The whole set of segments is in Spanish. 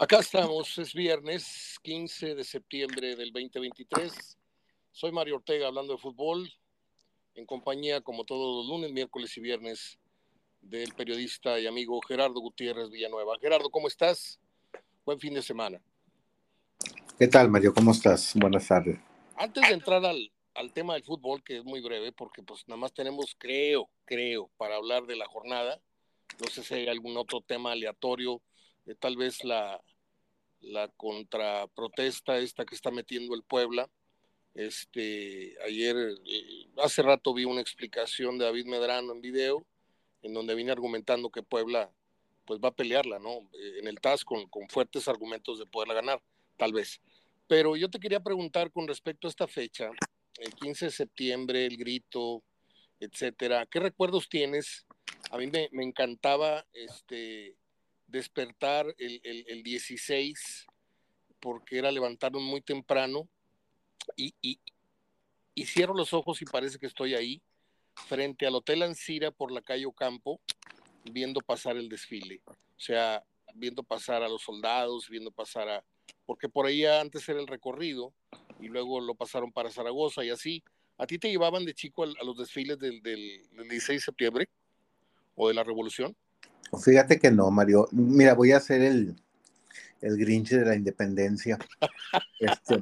Acá estamos, es viernes 15 de septiembre del 2023. Soy Mario Ortega hablando de fútbol, en compañía, como todos los lunes, miércoles y viernes, del periodista y amigo Gerardo Gutiérrez Villanueva. Gerardo, ¿cómo estás? Buen fin de semana. ¿Qué tal, Mario? ¿Cómo estás? Buenas tardes. Antes de entrar al, al tema del fútbol, que es muy breve, porque pues nada más tenemos, creo, creo, para hablar de la jornada. No sé si hay algún otro tema aleatorio, eh, tal vez la, la contraprotesta esta que está metiendo el Puebla. Este, ayer, eh, hace rato vi una explicación de David Medrano en video, en donde viene argumentando que Puebla pues va a pelearla, ¿no? Eh, en el TAS con, con fuertes argumentos de poderla ganar, tal vez. Pero yo te quería preguntar con respecto a esta fecha, el 15 de septiembre, el grito, etcétera, ¿qué recuerdos tienes? A mí me, me encantaba este, despertar el, el, 16 porque era levantarnos muy temprano y, y, y, cierro los ojos y parece que estoy ahí frente al Hotel Ancira por la calle Ocampo viendo pasar el desfile. O sea, viendo pasar a los soldados, viendo pasar a... Porque por ahí antes era el recorrido y luego lo pasaron para Zaragoza y así. ¿A ti te llevaban de chico a, los desfiles del, del, del 16 de septiembre o de la Revolución? Fíjate que no, Mario. Mira, voy a hacer el, el Grinch de la Independencia. Este,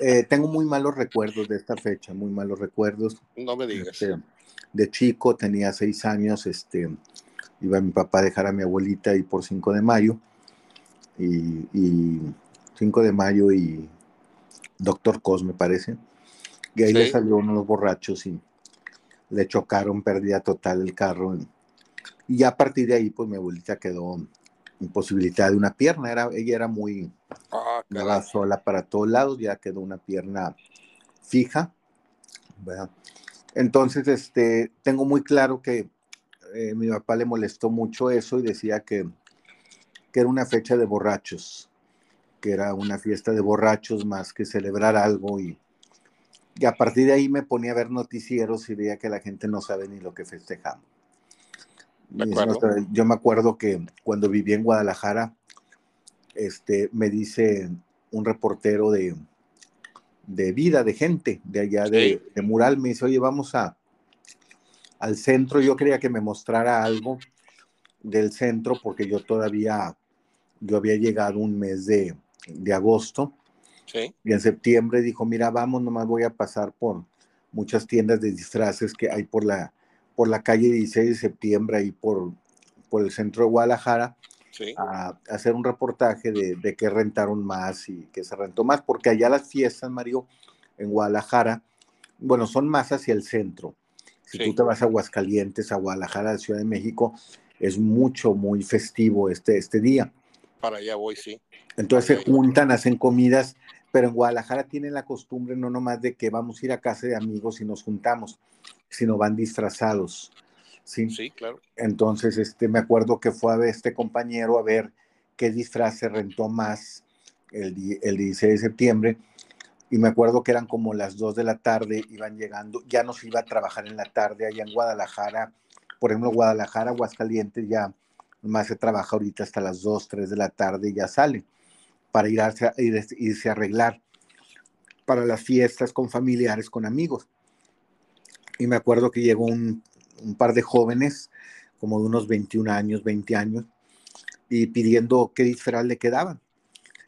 eh, tengo muy malos recuerdos de esta fecha, muy malos recuerdos. No me digas. Este, de chico, tenía seis años, este, iba mi papá a dejar a mi abuelita y por 5 de mayo, y, y 5 de mayo y Doctor Cos, me parece. Y ahí le salió uno de los borrachos y le chocaron, pérdida total el carro. Y ya a partir de ahí, pues mi abuelita quedó imposibilitada de una pierna. Era, ella era muy, ah, sola para todos lados, ya quedó una pierna fija. Entonces, este, tengo muy claro que eh, mi papá le molestó mucho eso y decía que, que era una fecha de borrachos, que era una fiesta de borrachos más que celebrar algo y, y a partir de ahí me ponía a ver noticieros y veía que la gente no sabe ni lo que festejamos. Yo me acuerdo que cuando viví en Guadalajara, este, me dice un reportero de, de vida, de gente, de allá de, Mural, me dice, oye, vamos a, al centro. Yo quería que me mostrara algo del centro porque yo todavía, yo había llegado un mes de, de agosto. Y en septiembre dijo, mira, vamos, nomás voy a pasar por muchas tiendas de disfraces que hay por la, por la calle 16 de septiembre, ahí por, por el centro de Guadalajara, a, hacer un reportaje de, de qué rentaron más y qué se rentó más, porque allá las fiestas, Mario, en Guadalajara, bueno, son más hacia el centro. Si tú te vas a Aguascalientes, a Guadalajara, a Ciudad de México, es mucho, muy festivo este, este día. Para allá voy, sí. Entonces se juntan, hacen comidas, pero en Guadalajara tienen la costumbre no nomás de que vamos a ir a casa de amigos y nos juntamos, sino van disfrazados. Sí, sí claro. Entonces, este, me acuerdo que fue a ver este compañero a ver qué disfraz se rentó más el, el 16 de septiembre. Y me acuerdo que eran como las 2 de la tarde, iban llegando, ya nos iba a trabajar en la tarde allá en Guadalajara. Por ejemplo, Guadalajara, Aguascalientes, ya más se trabaja ahorita hasta las 2, 3 de la tarde y ya sale para irse a, irse a arreglar para las fiestas con familiares, con amigos y me acuerdo que llegó un, par de jóvenes, como de unos 21 años, 20 años, y pidiendo qué disfraz le quedaban.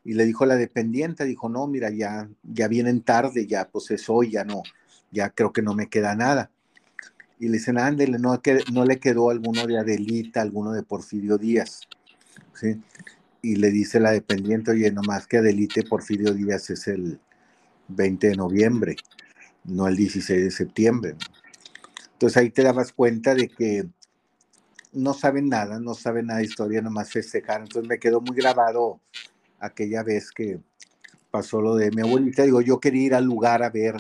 Y le dijo la dependiente, dijo, no, mira, ya, ya vienen tarde, ya pues es hoy, ya no, ya creo que no me queda nada. Y le dicen, ándele, no, no le quedó alguno de Adelita, alguno de Porfirio Díaz. ¿sí? Y le dice la dependiente, oye, nomás que Adelita y Porfirio Díaz es el 20 de noviembre no el 16 de septiembre. Entonces ahí te dabas cuenta de que no saben nada, no saben nada de historia, nomás festejar. Entonces me quedó muy grabado aquella vez que pasó lo de mi abuelita. Digo, yo quería ir al lugar a ver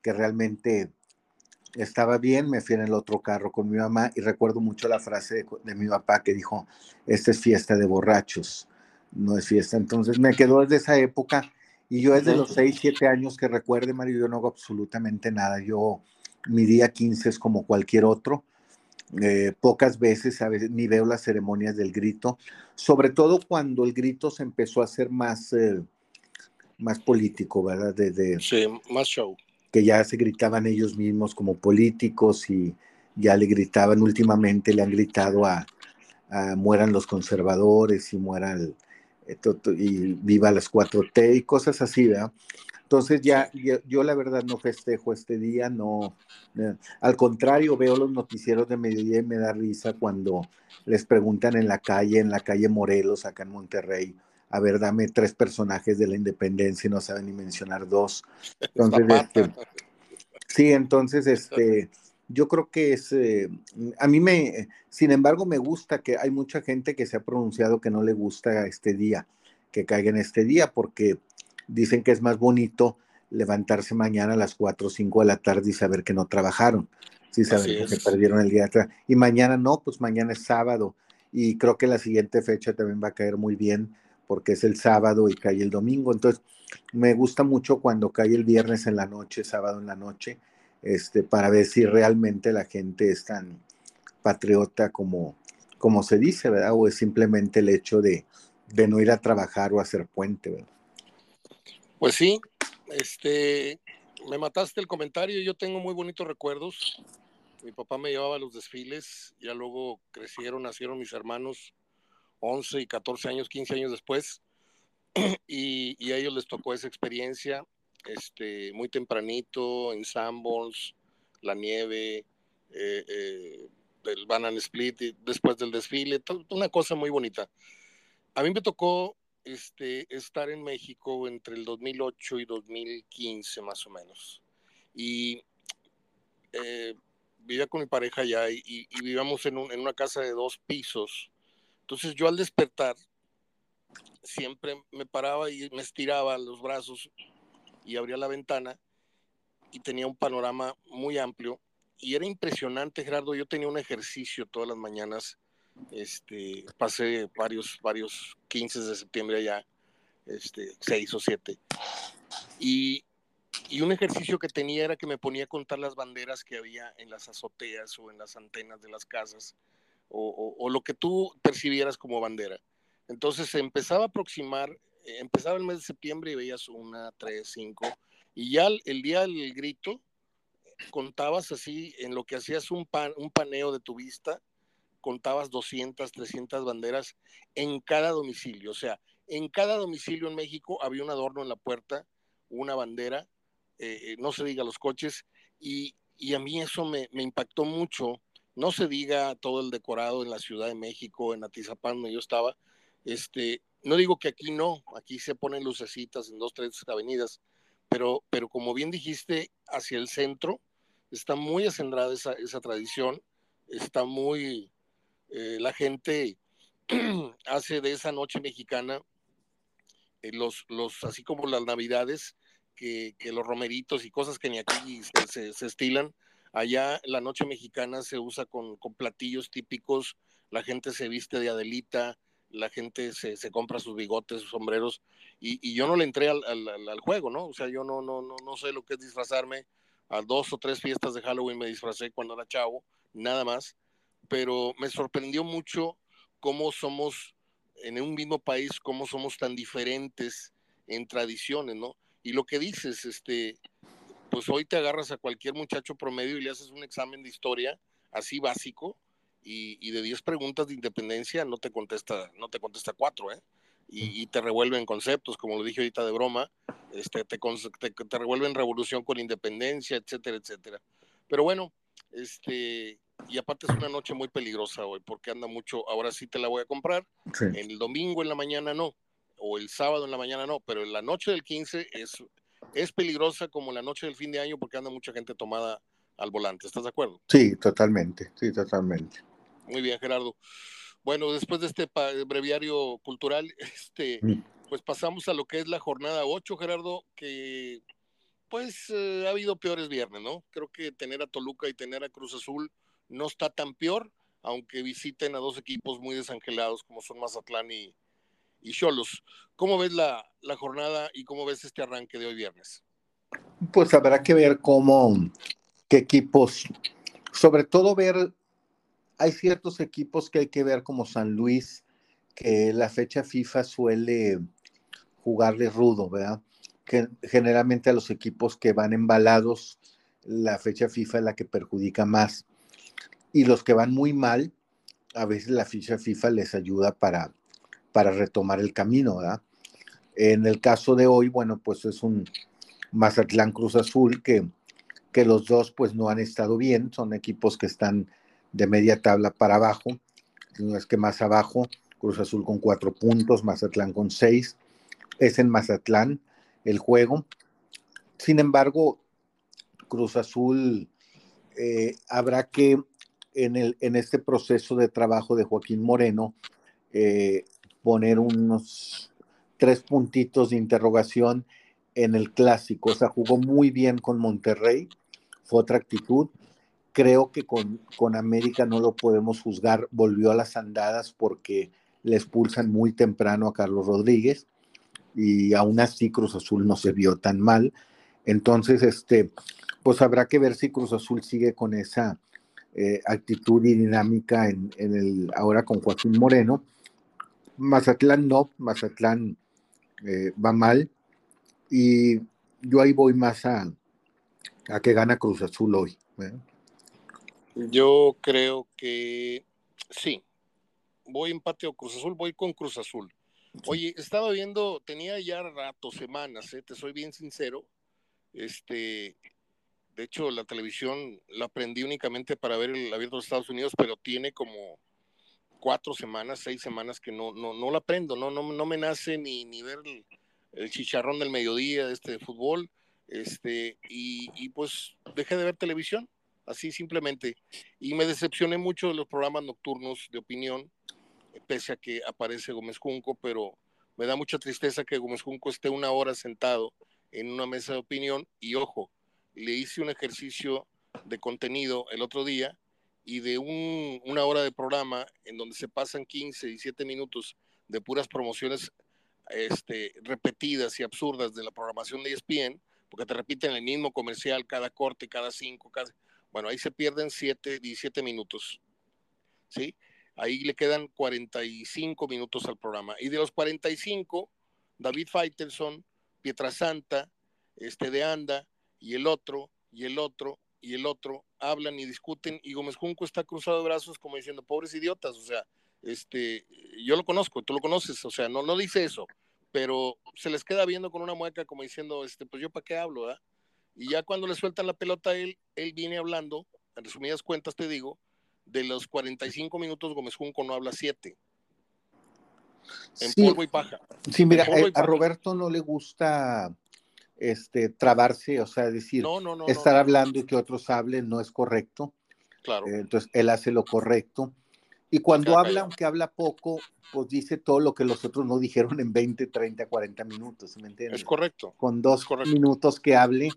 que realmente estaba bien. Me fui en el otro carro con mi mamá y recuerdo mucho la frase de, de mi papá que dijo, esta es fiesta de borrachos, no es fiesta. Entonces me quedó desde esa época y yo desde los 6, 7 años que recuerde, Mario, yo no hago absolutamente nada. Yo, mi día 15 es como cualquier otro. eh, pocas veces, a veces ni veo las ceremonias del grito, sobre todo cuando el grito se empezó a hacer más, eh, más político, ¿verdad? De, sí, más show. Que ya se gritaban ellos mismos como políticos y ya le gritaban últimamente, le han gritado a, mueran los conservadores y mueran eh, y viva las 4T y cosas así, ¿verdad? Entonces ya yo, la verdad no festejo este día, no, eh, al contrario veo los noticieros de mediodía y me da risa cuando les preguntan en la calle, en la calle Morelos, acá en Monterrey, a ver, dame tres personajes de la independencia y no saben ni mencionar dos. Entonces, este, sí, entonces, este, yo creo que es, eh, a mí me, sin embargo, me gusta que hay mucha gente que se ha pronunciado que no le gusta este día, que caiga en este día, porque dicen que es más bonito levantarse mañana a las 4 o 5 de la tarde y saber que no trabajaron, sí saber que se perdieron el día de atrás. Y mañana no, pues mañana es sábado y creo que la siguiente fecha también va a caer muy bien porque es el sábado y cae el domingo. Entonces, me gusta mucho cuando cae el viernes en la noche, sábado en la noche, este, para ver si realmente la gente es tan patriota como, como se dice, ¿verdad? O es simplemente el hecho de, de no ir a trabajar o hacer puente, ¿verdad? Pues sí, este, me mataste el comentario, yo tengo muy bonitos recuerdos. Mi papá me llevaba a los desfiles, ya luego crecieron, nacieron mis hermanos 11 y 14 años, 15 años después, y, a ellos les tocó esa experiencia, este, muy tempranito, en Sanborns, la nieve, eh, eh, el Banana Split, después del desfile, una cosa muy bonita. A mí me tocó este, estar en México entre el 2008 y 2015 más o menos. Y eh, vivía con mi pareja allá y, vivíamos en, una casa de dos pisos. Entonces yo al despertar siempre me paraba y me estiraba los brazos y abría la ventana y tenía un panorama muy amplio y era impresionante, Gerardo. Yo tenía un ejercicio todas las mañanas este, pasé varios, varios 15 de septiembre allá, este, seis o siete. Y, y un ejercicio que tenía era que me ponía a contar las banderas que había en las azoteas o en las antenas de las casas, o, o, lo que tú percibieras como bandera. Entonces se empezaba a aproximar, empezaba el mes de septiembre y veías una, tres, cinco, y ya el, día del grito contabas así, en lo que hacías un, pan, un paneo de tu vista, contabas 200, 300 banderas en cada domicilio. O sea, en cada domicilio en México había un adorno en la puerta, una bandera, eh, eh, no se diga los coches, y, a mí eso me, impactó mucho. No se diga todo el decorado en la Ciudad de México, en Atizapán, donde yo estaba. Este, no digo que aquí no, aquí se ponen lucecitas en dos, tres avenidas, pero, pero como bien dijiste, hacia el centro está muy acendrada esa, esa tradición, está muy, eh, la gente hace de esa noche mexicana eh, los, los, así como las navidades, que, los romeritos y cosas que ni aquí se, estilan, allá la noche mexicana se usa con, platillos típicos, la gente se viste de Adelita, la gente se, compra sus bigotes, sus sombreros, y, yo no le entré al, juego, ¿no? O sea, yo no, no, no, no sé lo que es disfrazarme. A dos o tres fiestas de Halloween me disfracé cuando era chavo, nada más pero me sorprendió mucho cómo somos en un mismo país, cómo somos tan diferentes en tradiciones, ¿no? Y lo que dices, este, pues hoy te agarras a cualquier muchacho promedio y le haces un examen de historia así básico y, de 10 preguntas de independencia no te contesta, no te contesta cuatro, ¿eh? Y, te revuelven conceptos, como lo dije ahorita de broma, este, te, te, te revuelven revolución con independencia, etcétera, etcétera. Pero bueno, este, y aparte es una noche muy peligrosa hoy porque anda mucho, ahora sí te la voy a comprar, el domingo en la mañana no, o el sábado en la mañana no, pero en la noche del 15 es, es peligrosa como la noche del fin de año porque anda mucha gente tomada al volante, ¿estás de acuerdo? Sí, totalmente, sí, totalmente. Muy bien, Gerardo. Bueno, después de este breviario cultural, este, mm. pues pasamos a lo que es la jornada 8, Gerardo, que pues eh, ha habido peores viernes, ¿no? Creo que tener a Toluca y tener a Cruz Azul no está tan peor, aunque visiten a dos equipos muy desangelados como son Mazatlán y, Cholos. ¿Cómo ves la, jornada y cómo ves este arranque de hoy viernes? Pues habrá que ver cómo, qué equipos, sobre todo ver hay ciertos equipos que hay que ver como San Luis, que la fecha FIFA suele jugarle rudo, ¿verdad? Que generalmente a los equipos que van embalados, la fecha FIFA es la que perjudica más. Y los que van muy mal, a veces la fecha FIFA les ayuda para, para retomar el camino, ¿verdad? En el caso de hoy, bueno, pues es un Mazatlán Cruz Azul que, que los dos pues no han estado bien, son equipos que están de media tabla para abajo, no es que más abajo, Cruz Azul con cuatro puntos, Mazatlán con seis, es en Mazatlán el juego. Sin embargo, Cruz Azul eh, habrá que en, el, en este proceso de trabajo de Joaquín Moreno eh, poner unos tres puntitos de interrogación en el clásico. O sea, jugó muy bien con Monterrey, fue otra actitud. Creo que con, con América no lo podemos juzgar, volvió a las andadas porque le expulsan muy temprano a Carlos Rodríguez y aún así Cruz Azul no se vio tan mal. Entonces, este, pues habrá que ver si Cruz Azul sigue con esa eh, actitud y dinámica en, el, ahora con Joaquín Moreno. Mazatlán no, Mazatlán eh, va mal y yo ahí voy más a, a que gana Cruz Azul hoy. ¿eh? Yo creo que sí, voy empate o Cruz Azul, voy con Cruz Azul. Oye, estaba viendo, tenía ya rato, semanas, te soy bien sincero, este, de hecho, la televisión la aprendí únicamente para ver el abierto de Estados Unidos, pero tiene como cuatro semanas, seis semanas que no, no, no la aprendo, no, no, no me nace ni, ni ver el, chicharrón del mediodía de este fútbol, este, y, y, pues dejé de ver televisión, así simplemente. Y me decepcioné mucho de los programas nocturnos de opinión, pese a que aparece Gómez Junco, pero me da mucha tristeza que Gómez Junco esté una hora sentado en una mesa de opinión y ojo, le hice un ejercicio de contenido el otro día y de una hora de programa en donde se pasan 15 y 7 minutos de puras promociones este, repetidas y absurdas de la programación de ESPN, porque te repiten el mismo comercial cada corte, cada cinco, cada... Bueno, ahí se pierden 7, 17 minutos. ¿Sí? Ahí le quedan 45 minutos al programa. Y de los 45, David Faitelson, Pietrasanta, este de Anda, y el otro, y el otro, y el otro, hablan y discuten, y Gómez Junco está cruzado de brazos como diciendo, pobres idiotas, o sea, este, yo lo conozco, tú lo conoces, o sea, no, no dice eso, pero se les queda viendo con una mueca como diciendo, este, pues yo para qué hablo, ¿verdad? Y ya cuando le sueltan la pelota a él, él viene hablando, en resumidas cuentas te digo, de los 45 minutos Gómez Junco no habla 7. En polvo y paja. Sí, mira, eh, a Roberto no le gusta este, trabarse, o sea, decir, estar hablando y que otros hablen no es correcto. Claro. Eh, entonces, él hace lo correcto. Y cuando habla, aunque habla poco, pues dice todo lo que los otros no dijeron en 20, 30, 40 minutos, ¿me entiendes? Es correcto. Con dos minutos que hable,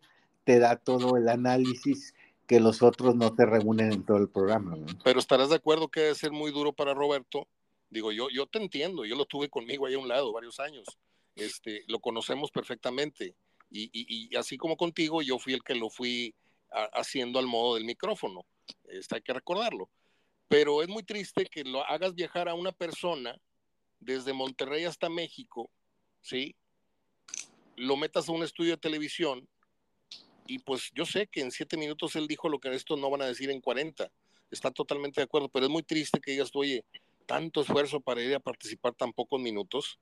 te da todo el análisis que los otros no te reúnen en todo el programa. Pero estarás de acuerdo que debe ser muy duro para Roberto. Digo, yo, yo te entiendo, yo lo tuve conmigo ahí a un lado varios años. Este, lo conocemos perfectamente y, así como contigo, yo fui el que lo fui haciendo al modo del micrófono. Esto hay que recordarlo. Pero es muy triste que lo hagas viajar a una persona desde Monterrey hasta México, ¿sí? Lo metas a un estudio de televisión y pues yo sé que en siete minutos él dijo lo que estos no van a decir en 40. Está totalmente de acuerdo, pero es muy triste que digas, oye, tanto esfuerzo para ir a participar tan pocos minutos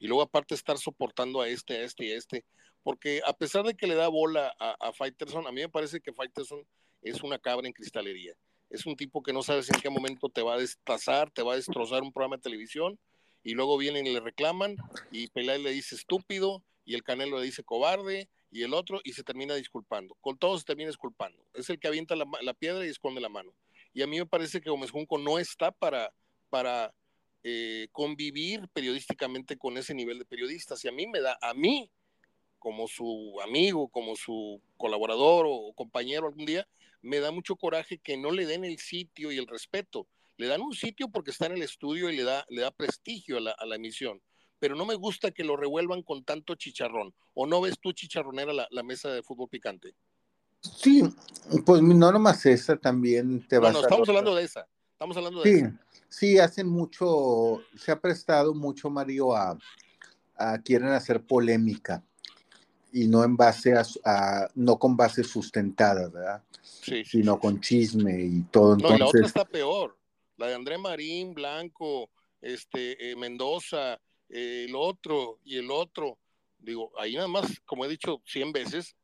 y luego aparte estar soportando a este, a este y a este porque a pesar de que le da bola a, a Fighterson, a mí me parece que Fighterson es una cabra en cristalería. Es un tipo que no sabes en qué momento te va a destazar, te va a destrozar un programa de televisión y luego vienen y le reclaman y Pelay le dice estúpido y el Canelo le dice cobarde y el otro y se termina disculpando. Con todos se termina disculpando. Es el que avienta la, piedra y esconde la mano. Y a mí me parece que Gómez Junco no está para, para eh, convivir periodísticamente con ese nivel de periodistas. Y a mí me da, a mí como su amigo, como su colaborador o compañero algún día, me da mucho coraje que no le den el sitio y el respeto. Le dan un sitio porque está en el estudio y le da, le da prestigio a la, emisión, pero no me gusta que lo revuelvan con tanto chicharrón. ¿O no ves tú chicharronera la, la mesa de fútbol picante? Sí, pues no nomás esa, también te va a... No, estamos hablando de esa, Estamos hablando de sí, Sí, hacen mucho, se ha prestado mucho, Mario, a, a quieren hacer polémica y no en base a, no con bases sustentadas, ¿verdad? Sí, sino con chisme y todo. No, y la otra está peor, la de André Marín, Blanco, este, eh, Mendoza, eh, el otro y el otro. Digo, ahí nada más, como he dicho cien veces,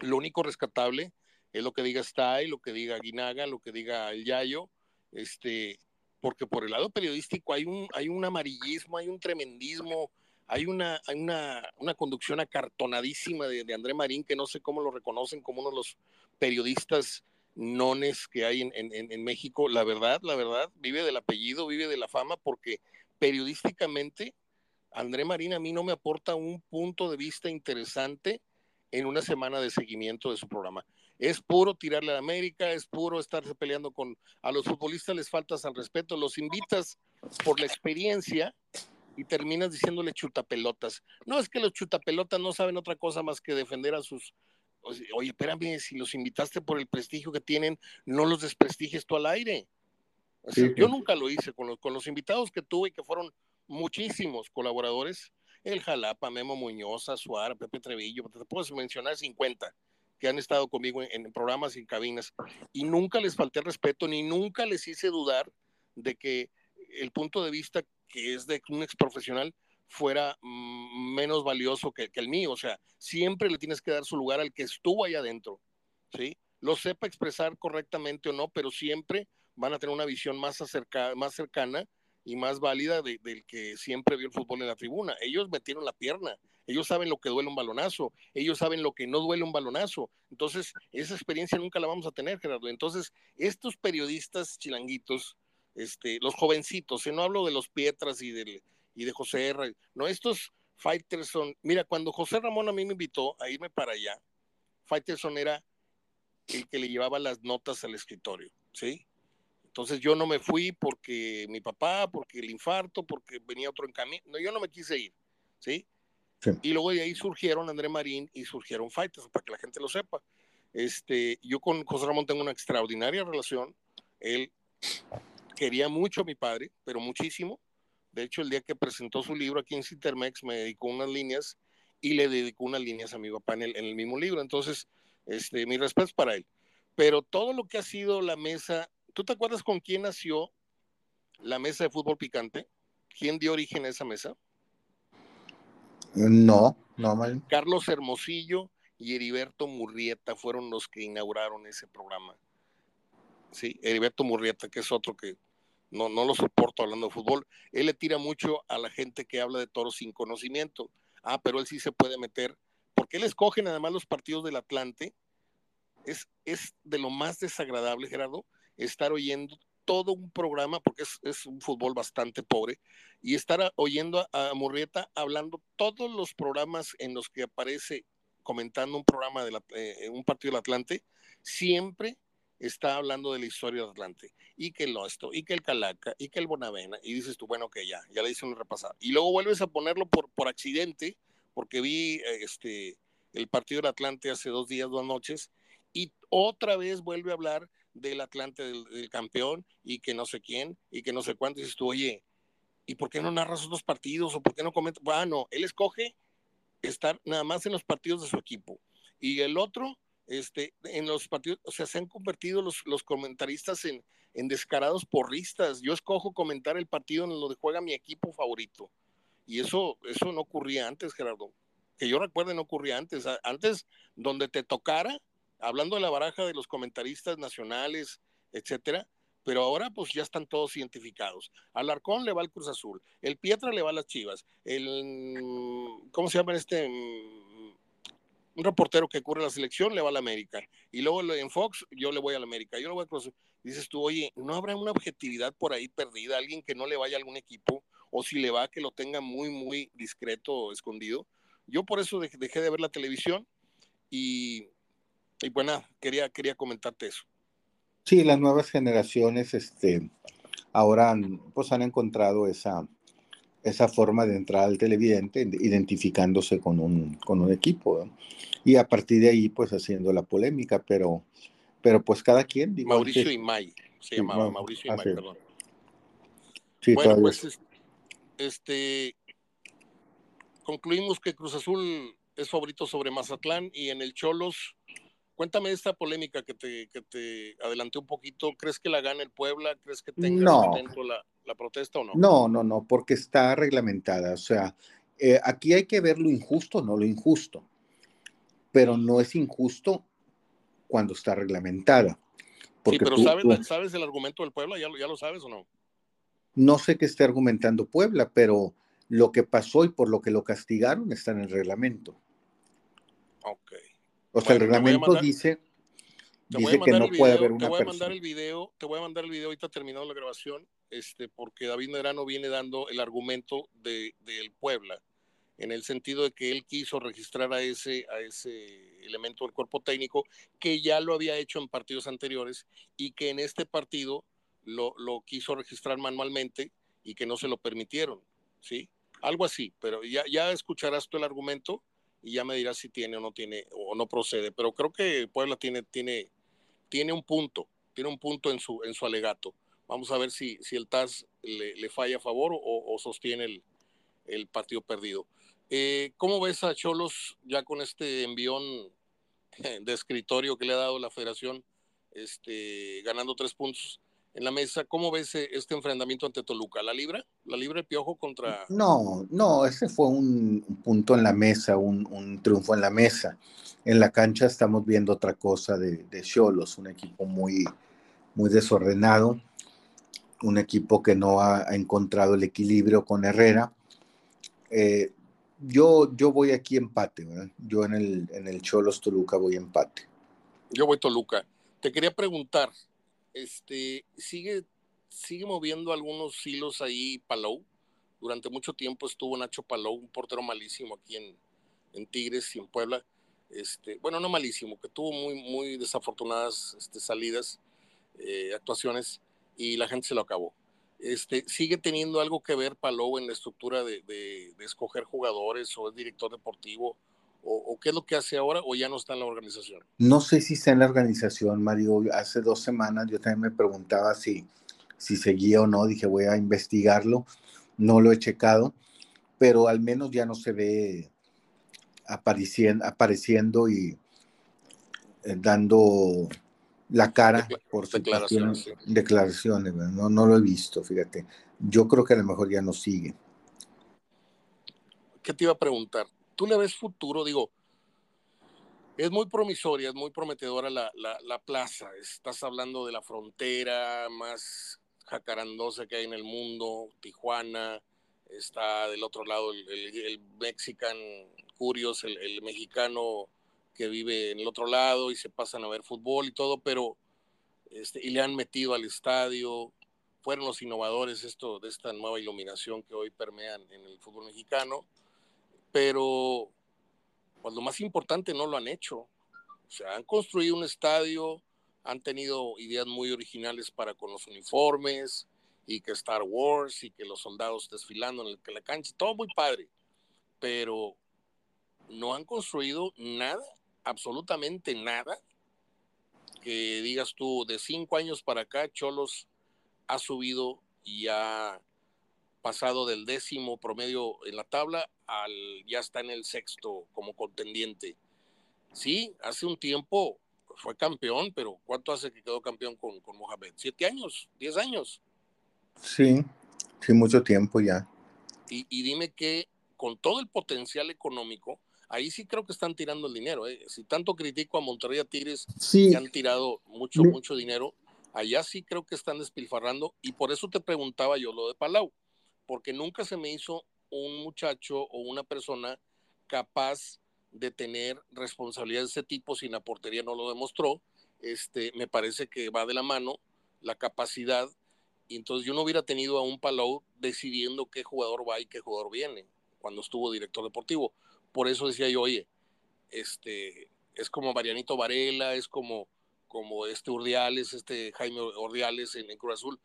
lo único rescatable es lo que diga Stay, lo que diga Guinaga, lo que diga el Yayo, este, porque por el lado periodístico hay un, hay un amarillismo, hay un tremendismo, hay una, una, una conducción acartonadísima de, de, André Marín, que no sé cómo lo reconocen como uno de los periodistas nones que hay en, en, en, México. La verdad, la verdad, vive del apellido, vive de la fama, porque periodísticamente André Marín a mí no me aporta un punto de vista interesante en una semana de seguimiento de su programa. Es puro tirarle a América, es puro estarse peleando con... A los futbolistas les faltas al respeto, los invitas por la experiencia y terminas diciéndole chutapelotas. No es que los chutapelotas no saben otra cosa más que defender a sus... Oye, espérame, si los invitaste por el prestigio que tienen, no los desprestigies tú al aire. Yo nunca lo hice con los, con los invitados que tuve, que fueron muchísimos colaboradores, el Jalapa, Memo Muñoz, Suárez, Pepe Trevillo, te puedo mencionar 50 que han estado conmigo en, programas y cabinas, y nunca les falté respeto, ni nunca les hice dudar de que el punto de vista que es de un ex profesional fuera mm, menos valioso que, el mío. O sea, siempre le tienes que dar su lugar al que estuvo ahí adentro, ¿sí? Lo sepa expresar correctamente o no, pero siempre van a tener una visión más, acerca, más cercana y más válida del que siempre vio el fútbol en la tribuna. Ellos metieron la pierna, ellos saben lo que duele un balonazo, ellos saben lo que no duele un balonazo. Entonces, esa experiencia nunca la vamos a tener, Gerardo. Entonces, estos periodistas chilanguitos, este, los jovencitos, y no hablo de los Pietras y, de y de José R., no, estos Fighterson, mira, cuando José Ramón a mí me invitó a irme para allá, Fighterson era el que le llevaba las notas al escritorio, ¿sí? Entonces yo no me fui porque mi papá, porque el infarto, porque venía otro en camino. No, yo no me quise ir, ¿sí? Y luego de ahí surgieron André Marín y surgieron Fighters, para que la gente lo sepa. Este, yo con José Ramón tengo una extraordinaria relación. Él quería mucho a mi padre, pero muchísimo. De hecho, el día que presentó su libro aquí en Cintermex, me dedicó unas líneas y le dedicó unas líneas a mi papá en el, en el mismo libro. Entonces, este, mi respeto es para él. Pero todo lo que ha sido la mesa, ¿tú te acuerdas con quién nació la mesa de fútbol picante? ¿Quién dio origen a esa mesa? No, no, mal. Carlos Hermosillo y Heriberto Murrieta fueron los que inauguraron ese programa. Sí, Heriberto Murrieta, que es otro que no, no lo soporto hablando de fútbol. Él le tira mucho a la gente que habla de toros sin conocimiento. Ah, pero él sí se puede meter, porque él escoge nada más los partidos del Atlante. Es, es de lo más desagradable, Gerardo, estar oyendo todo un programa, porque es, un fútbol bastante pobre, y estar oyendo a, Murrieta hablando todos los programas en los que aparece comentando un programa de eh, un partido del Atlante, siempre está hablando de la historia del Atlante, y que el esto, y que el Calaca, y que el Bonavena, y dices tú, bueno, que ya, ya le hice un repasado. Y luego vuelves a ponerlo por, por accidente, porque vi eh, este, el partido del Atlante hace dos días, dos noches, y otra vez vuelve a hablar del Atlante del, campeón y que no sé quién y que no sé cuánto. Y dices tú, oye, ¿y por qué no narras otros partidos o por qué no comentas? Bueno, él escoge estar nada más en los partidos de su equipo. Y el otro, este, en los partidos, o sea, se han convertido los, los comentaristas en, en descarados porristas. Yo escojo comentar el partido en donde juega mi equipo favorito. Y eso, eso no ocurría antes, Gerardo. Que yo recuerde, no ocurría antes. Antes, donde te tocara, hablando de la baraja de los comentaristas nacionales, etcétera, pero ahora pues ya están todos identificados. Al Arcón le va al Cruz Azul, el Pietra le va a las Chivas, el, ¿cómo se llama este? Un reportero que cubre la selección le va a la América, y luego en Fox yo le voy a la América, yo le voy al Cruz Azul. Dices tú, oye, ¿no habrá una objetividad por ahí perdida, alguien que no le vaya a algún equipo, o si le va, que lo tenga muy, muy discreto escondido? Yo por eso dejé de ver la televisión y y bueno, quería, quería comentarte eso. Sí, las nuevas generaciones este, ahora pues han encontrado esa, esa forma de entrar al televidente identificándose con un, con un equipo y a partir de ahí pues haciendo la polémica, pero, pero pues cada quien. Mauricio y May. se llamaba Mauricio Imay, perdón. bueno, pues este, concluimos que Cruz Azul es favorito sobre Mazatlán y en el Cholos, cuéntame esta polémica que te, que te adelanté un poquito, ¿crees que la gana el Puebla? ¿Crees que tenga no. la, la, protesta o no? No, no, no, porque está reglamentada, o sea, eh, aquí hay que ver lo injusto, no lo injusto, pero no es injusto cuando está reglamentada. sí, pero sabes, ¿sabes el argumento del Puebla? ¿Ya, ¿Ya lo sabes o no? No sé qué esté argumentando Puebla, pero lo que pasó y por lo que lo castigaron está en el reglamento. Ok. O sea, el reglamento dice, dice que no puede haber una Te voy a mandar el video, te voy a mandar el video ahorita terminado la grabación, este, porque David Medrano viene dando el argumento de, del Puebla, en el sentido de que él quiso registrar a ese, a ese elemento del cuerpo técnico, que ya lo había hecho en partidos anteriores y que en este partido lo, lo quiso registrar manualmente y que no se lo permitieron, ¿sí? Algo así, pero ya, ya escucharás tú el argumento y ya me dirás si tiene o no tiene o no procede. Pero creo que Puebla tiene, tiene, tiene un punto, tiene un punto en su, en su alegato. Vamos a ver si, si el TAS le, falla a favor o, sostiene el, partido perdido. Eh, ¿Cómo ves a Cholos ya con este envión de escritorio que le ha dado la federación, este, ganando tres puntos? En la mesa. ¿Cómo ves eh, este enfrentamiento ante Toluca? ¿La libra? ¿La libra de Piojo contra...? No, no, ese fue un punto en la mesa, un, triunfo en la mesa. En la cancha estamos viendo otra cosa de Cholos, un equipo muy, muy desordenado, un equipo que no ha, encontrado el equilibrio con Herrera. Eh, yo, yo voy aquí empate, ¿verdad? Yo en el, en el Cholos Toluca voy empate. Yo voy Toluca. Te quería preguntar, este, sigue, sigue moviendo algunos hilos ahí Palou. Durante mucho tiempo estuvo Nacho Palou, un portero malísimo aquí en, en Tigres y en Puebla. Este, bueno, no malísimo, que tuvo muy, muy desafortunadas este, salidas, eh, actuaciones, y la gente se lo acabó. Este, ¿Sigue teniendo algo que ver Palou en la estructura de, de, de escoger jugadores o es director deportivo? O, qué es lo que hace ahora o ya no está en la organización? No sé si está en la organización, Mario. Hace dos semanas yo también me preguntaba si, si seguía o no. Dije, voy a investigarlo. No lo he checado, pero al menos ya no se ve apareciendo, apareciendo y eh, dando la cara por declaraciones. declaraciones no, no lo he visto, fíjate. Yo creo que a lo mejor ya no sigue. ¿Qué te iba a preguntar? Tú le ves futuro, digo, es muy promisoria, es muy prometedora la, plaza. Estás hablando de la frontera más jacarandosa que hay en el mundo, Tijuana, está del otro lado el, el, Mexican Curios, el, mexicano que vive en el otro lado y se pasan a ver fútbol y todo, pero este, y le han metido al estadio, fueron los innovadores esto, de esta nueva iluminación que hoy permean en el fútbol mexicano pero pues lo más importante no lo han hecho. O sea, han construido un estadio, han tenido ideas muy originales para con los uniformes y que Star Wars y que los soldados desfilando en la cancha, todo muy padre, pero no han construido nada, absolutamente nada, que digas tú, de cinco años para acá, Cholos ha subido y ha pasado del décimo promedio en la tabla al ya está en el sexto como contendiente. Sí, hace un tiempo fue campeón, pero ¿cuánto hace que quedó campeón con, con Mohamed? ¿Siete años? ¿Diez años? Sí, sí, mucho tiempo ya. Y, y dime que con todo el potencial económico, ahí sí creo que están tirando el dinero. ¿eh? Si tanto critico a Monterrey a Tigres, que han tirado mucho, mucho dinero, allá sí creo que están despilfarrando. Y por eso te preguntaba yo lo de Palau porque nunca se me hizo un muchacho o una persona capaz de tener responsabilidad de ese tipo sin la portería no lo demostró. Este, me parece que va de la mano la capacidad y entonces yo no hubiera tenido a un Palau decidiendo qué jugador va y qué jugador viene cuando estuvo director deportivo. Por eso decía yo, oye, este, es como Marianito Varela, es como, como este Urdiales, este Jaime Urdiales en, en Cruz Azul.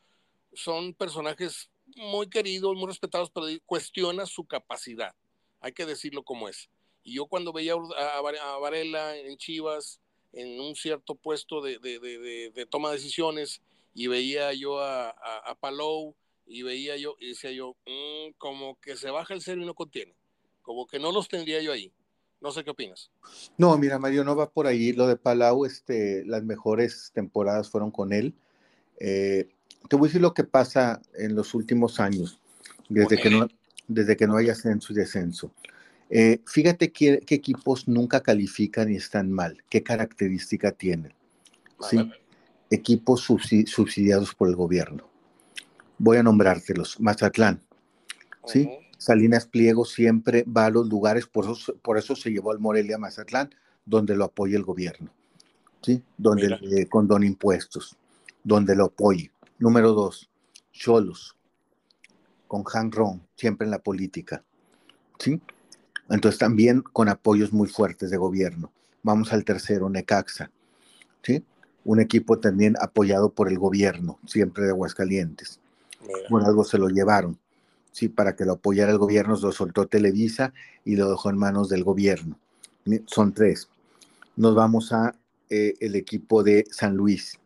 Son personajes muy queridos, muy respetados, pero cuestiona su capacidad. Hay que decirlo como es. Y yo cuando veía a Varela en Chivas, en un cierto puesto de, toma de decisiones, y veía yo a, a, Palou y veía yo y decía yo, mm, como que se baja el cero y no contiene, como que no los tendría yo ahí. No sé qué opinas. No, mira, Mario, no va por ahí. Lo de Palau, este, las mejores temporadas fueron con él. Eh, te voy a decir lo que pasa en los últimos años, desde, que no, desde que no hay ascenso y descenso. Eh, fíjate qué, equipos nunca califican y están mal, qué característica tienen. ¿sí? Equipos subsidiados por el gobierno. Voy a nombrártelos. Mazatlán. ¿sí? Salinas Pliego siempre va a los lugares, por eso, por eso se llevó al Morelia Mazatlán, donde lo apoya el gobierno, ¿sí? Donde le don impuestos, donde lo apoye. Número dos, Cholos, con Han Ron, siempre en la política, ¿sí? Entonces también con apoyos muy fuertes de gobierno. Vamos al tercero, Necaxa, ¿sí? Un equipo también apoyado por el gobierno, siempre de Aguascalientes. Por algo se lo llevaron sí, para que lo apoyara el gobierno, lo soltó Televisa y lo dejó en manos del gobierno. Son tres. Nos vamos a eh, el equipo de San Luis.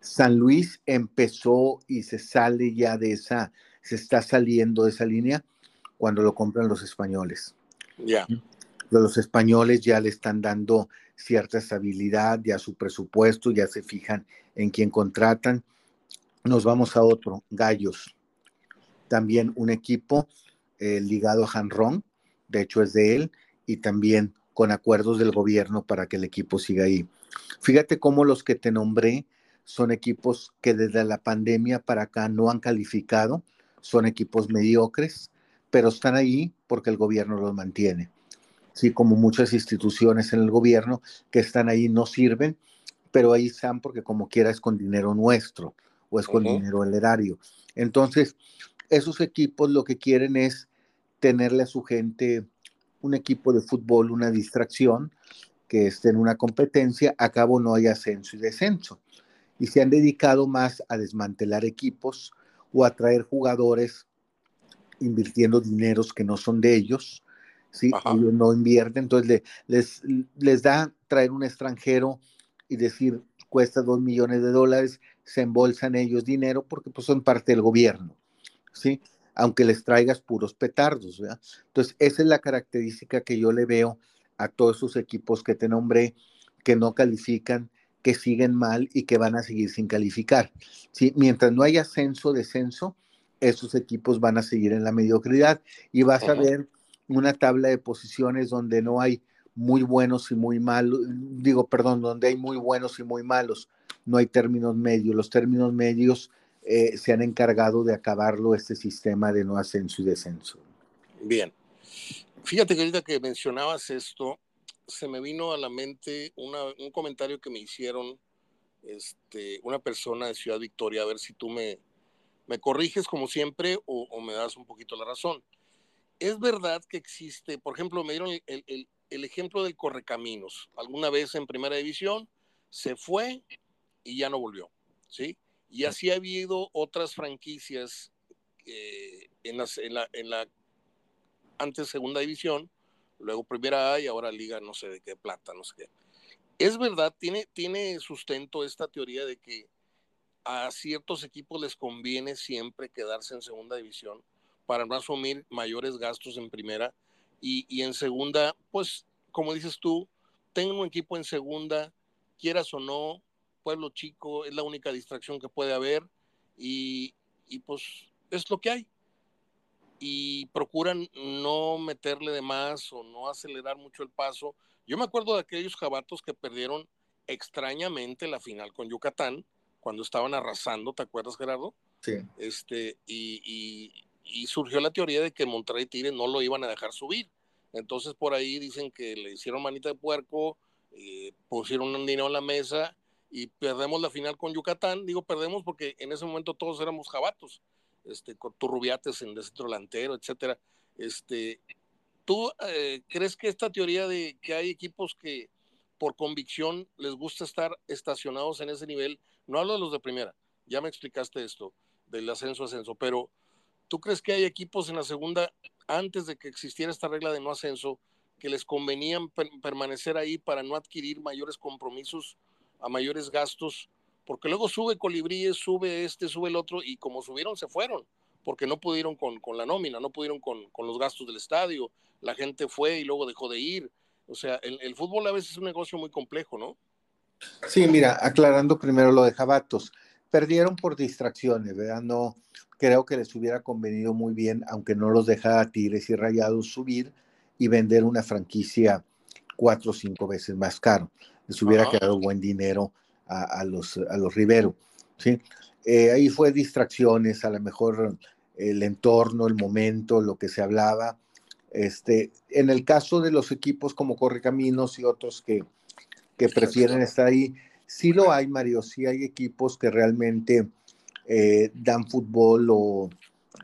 San Luis empezó y se sale ya de esa, se está saliendo de esa línea cuando lo compran los españoles. Ya. Los españoles ya le están dando cierta estabilidad, ya su presupuesto, ya se fijan en quién contratan. Nos vamos a otro, Gallos también un equipo eh, ligado a Hanron, de hecho es de él, y también con acuerdos del gobierno para que el equipo siga ahí. Fíjate cómo los que te nombré son equipos que desde la pandemia para acá no han calificado, son equipos mediocres, pero están ahí porque el gobierno los mantiene. Sí, como muchas instituciones en el gobierno que están ahí no sirven, pero ahí están porque como quiera es con dinero nuestro o es con dinero del erario. Entonces, esos equipos lo que quieren es tenerle a su gente un equipo de fútbol, una distracción, que esté en una competencia, a cabo no hay ascenso y descenso. Y se han dedicado más a desmantelar equipos o a traer jugadores invirtiendo dineros que no son de ellos, ¿sí? Ellos no invierten, entonces les, les da traer un extranjero y decir, cuesta dos millones de dólares, se embolsan ellos dinero porque pues son parte del gobierno. ¿sí? Aunque les traigas puros petardos, ¿verdad? Entonces, esa es la característica que yo le veo a todos esos equipos que te nombré, que no califican, que siguen mal y que van a seguir sin calificar. ¿sí? Mientras no haya ascenso, descenso, esos equipos van a seguir en la mediocridad y vas a ver una tabla de posiciones donde no hay muy buenos y muy malos, digo, perdón, donde hay muy buenos y muy malos, no hay términos medios. Los términos medios eh, se han encargado de acabarlo este sistema de no ascenso y descenso. Bien. Fíjate que ahorita que mencionabas esto, se me vino a la mente un comentario que me hicieron este, una persona de Ciudad Victoria, a ver si tú me, me corriges como siempre o, me das un poquito la razón. Es verdad que existe, por ejemplo, me dieron el, el, el ejemplo del Correcaminos. Alguna vez en primera división se fue y ya no volvió, ¿sí? Y así ha habido otras franquicias eh, en, la, en, la, antes segunda división, luego primera A y ahora liga no sé de qué plata, no sé qué. Es verdad, tiene, tiene sustento esta teoría de que a ciertos equipos les conviene siempre quedarse en segunda división para no asumir mayores gastos en primera y, y en segunda, pues como dices tú, tengo un equipo en segunda, quieras o no, pueblo chico, es la única distracción que puede haber y, pues es lo que hay. Y procuran no meterle de más o no acelerar mucho el paso. Yo me acuerdo de aquellos jabatos que perdieron extrañamente la final con Yucatán, cuando estaban arrasando, ¿te acuerdas, Gerardo? Sí. Este, y, y, surgió la teoría de que Monterrey Tigres no lo iban a dejar subir. Entonces por ahí dicen que le hicieron manita de puerco, eh, pusieron un dinero en la mesa y perdemos la final con Yucatán. Digo perdemos porque en ese momento todos éramos jabatos, este, con Turrubiates en el centro delantero, etcétera. Este, ¿Tú eh, crees que esta teoría de que hay equipos que por convicción les gusta estar estacionados en ese nivel, no hablo de los de primera, ya me explicaste esto, del ascenso ascenso, pero ¿tú crees que hay equipos en la segunda, antes de que existiera esta regla de no ascenso, que les convenían permanecer ahí para no adquirir mayores compromisos a mayores gastos porque luego sube Colibríes, sube este, sube el otro, y como subieron, se fueron, porque no pudieron con, con la nómina, no pudieron con, con, los gastos del estadio, la gente fue y luego dejó de ir. O sea, el, el, fútbol a veces es un negocio muy complejo, ¿no? Sí, mira, aclarando primero lo de Jabatos, perdieron por distracciones, ¿verdad? No, creo que les hubiera convenido muy bien, aunque no los dejara Tigres y Rayados subir y vender una franquicia cuatro o cinco veces más caro. Les hubiera quedado buen dinero a, los, a los Rivero. ¿sí? Eh, ahí fue distracciones, a lo mejor el entorno, el momento, lo que se hablaba. Este, en el caso de los equipos como Correcaminos y otros que, que prefieren estar ahí, sí lo hay, Mario, sí hay equipos que realmente eh, dan fútbol o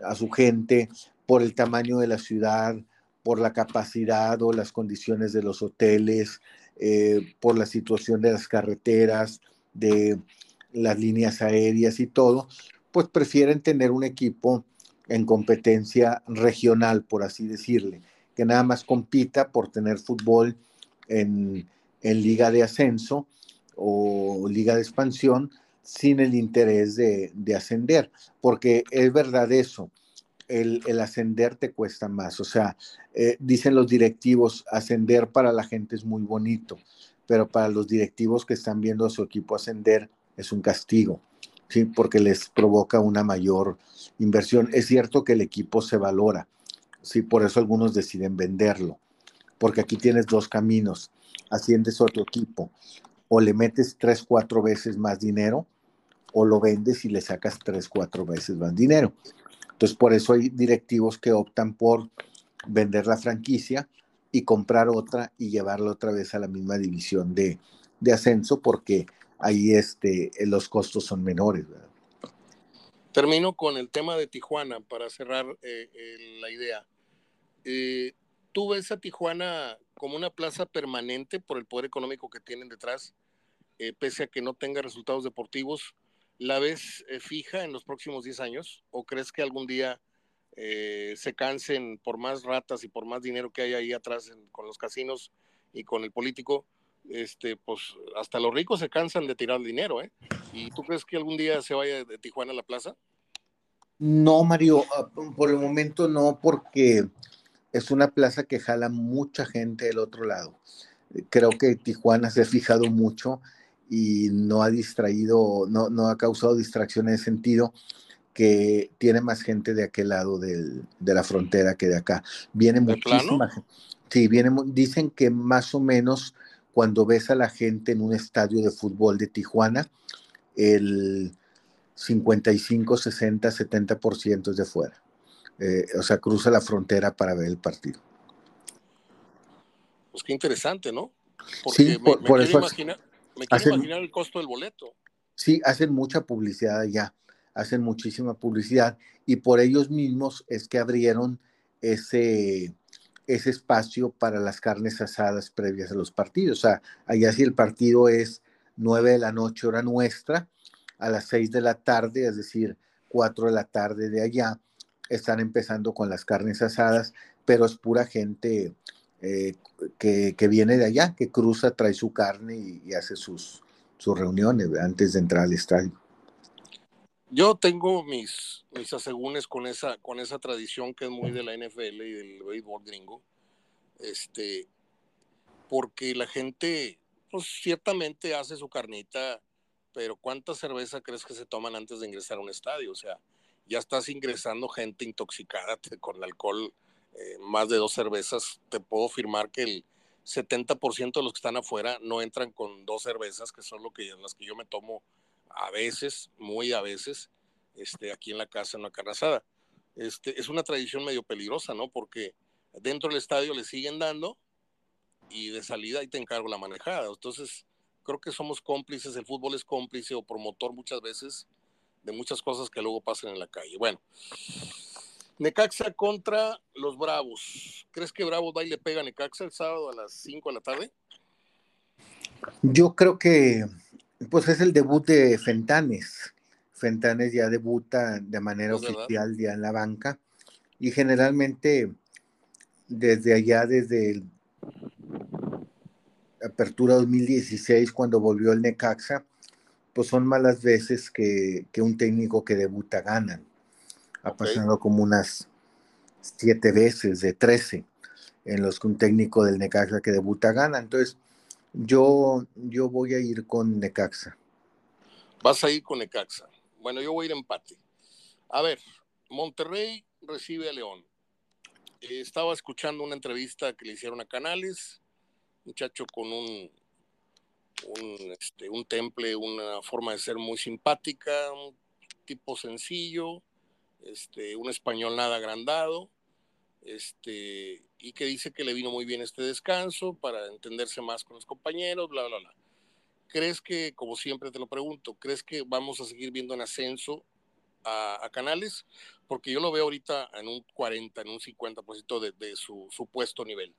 a su gente por el tamaño de la ciudad, por la capacidad o las condiciones de los hoteles, eh, por la situación de las carreteras, de las líneas aéreas y todo, pues prefieren tener un equipo en competencia regional, por así decirle, que nada más compita por tener fútbol en, liga de ascenso o liga de expansión sin el interés de, ascender, porque es verdad eso, el, ascender te cuesta más, o sea, eh, dicen los directivos, ascender para la gente es muy bonito, pero para los directivos que están viendo a su equipo ascender es un castigo, ¿sí? porque les provoca una mayor inversión. Es cierto que el equipo se valora, ¿sí? por eso algunos deciden venderlo, porque aquí tienes dos caminos, asciendes a otro equipo, o le metes tres, cuatro veces más dinero, o lo vendes y le sacas tres, cuatro veces más dinero. Entonces, por eso hay directivos que optan por vender la franquicia y comprar otra y llevarla otra vez a la misma división de, ascenso porque ahí este, los costos son menores. Termino con el tema de Tijuana para cerrar eh, la idea. Eh, ¿Tú ves a Tijuana como una plaza permanente por el poder económico que tienen detrás, eh, pese a que no tenga resultados deportivos? ¿La ves fija en los próximos 10 años o crees que algún día eh, se cansen por más ratas y por más dinero que hay ahí atrás con los casinos y con el político, este, pues hasta los ricos se cansan de tirar dinero, ¿eh? ¿Y tú crees que algún día se vaya de Tijuana a la plaza? No, Mario, ah, por el momento no, porque es una plaza que jala mucha gente del otro lado. Creo que Tijuana se ha fijado mucho y no ha distraído, no, no ha causado distracción en ese sentido que tiene más gente de aquel lado del, de la frontera que de acá. Viene muchísima gente. Sí, viene, dicen que más o menos cuando ves a la gente en un estadio de fútbol de Tijuana, el 55, 60, 70% es de fuera. Eh, o sea, cruza la frontera para ver el partido. Pues qué interesante, ¿no? Porque sí, por, me, eso imaginar, me quiero imaginar el costo del boleto. Sí, hacen mucha publicidad allá hacen muchísima publicidad y por ellos mismos es que abrieron ese, ese espacio para las carnes asadas previas a los partidos. O sea, allá si el partido es 9 de la noche hora nuestra, a las 6 de la tarde, es decir, 4 de la tarde de allá, están empezando con las carnes asadas, pero es pura gente eh, que, que, viene de allá, que cruza, trae su carne y, hace sus, sus reuniones antes de entrar al estadio. Yo tengo mis, mis asegúnes con esa, con esa tradición que es muy de la NFL y del béisbol gringo. Este, porque la gente, pues ciertamente hace su carnita, pero ¿cuánta cerveza crees que se toman antes de ingresar a un estadio? O sea, ya estás ingresando gente intoxicada con alcohol, eh, más de dos cervezas. Te puedo afirmar que el 70% de los que están afuera no entran con dos cervezas, que son lo que, las que yo me tomo a veces, muy a veces, este, aquí en la casa en una carne asada. Este, es una tradición medio peligrosa, ¿no? Porque dentro del estadio le siguen dando y de salida ahí te encargo la manejada. Entonces, creo que somos cómplices, el fútbol es cómplice o promotor muchas veces de muchas cosas que luego pasan en la calle. Bueno, Necaxa contra los Bravos. ¿Crees que Bravos va y le pega a Necaxa el sábado a las 5 de la tarde? Yo creo que pues es el debut de Fentanes. Fentanes ya debuta de manera oficial ya en la banca y generalmente desde allá, desde el Apertura 2016, cuando volvió el Necaxa, pues son malas veces que, un técnico que debuta gana. Ha pasado como unas siete veces de trece en los que un técnico del Necaxa que debuta gana. Entonces, yo, yo voy a ir con Necaxa. Vas a ir con Necaxa. Bueno, yo voy a ir empate. A ver, Monterrey recibe a León. Eh, estaba escuchando una entrevista que le hicieron a Canales, muchacho con un, un, este, un temple, una forma de ser muy simpática, un tipo sencillo, este, un español nada agrandado, este, y que dice que le vino muy bien este descanso para entenderse más con los compañeros, bla, bla, bla. ¿Crees que, como siempre te lo pregunto, crees que vamos a seguir viendo en ascenso a, Canales? Porque yo lo veo ahorita en un 40, en un 50% de, de su supuesto nivel.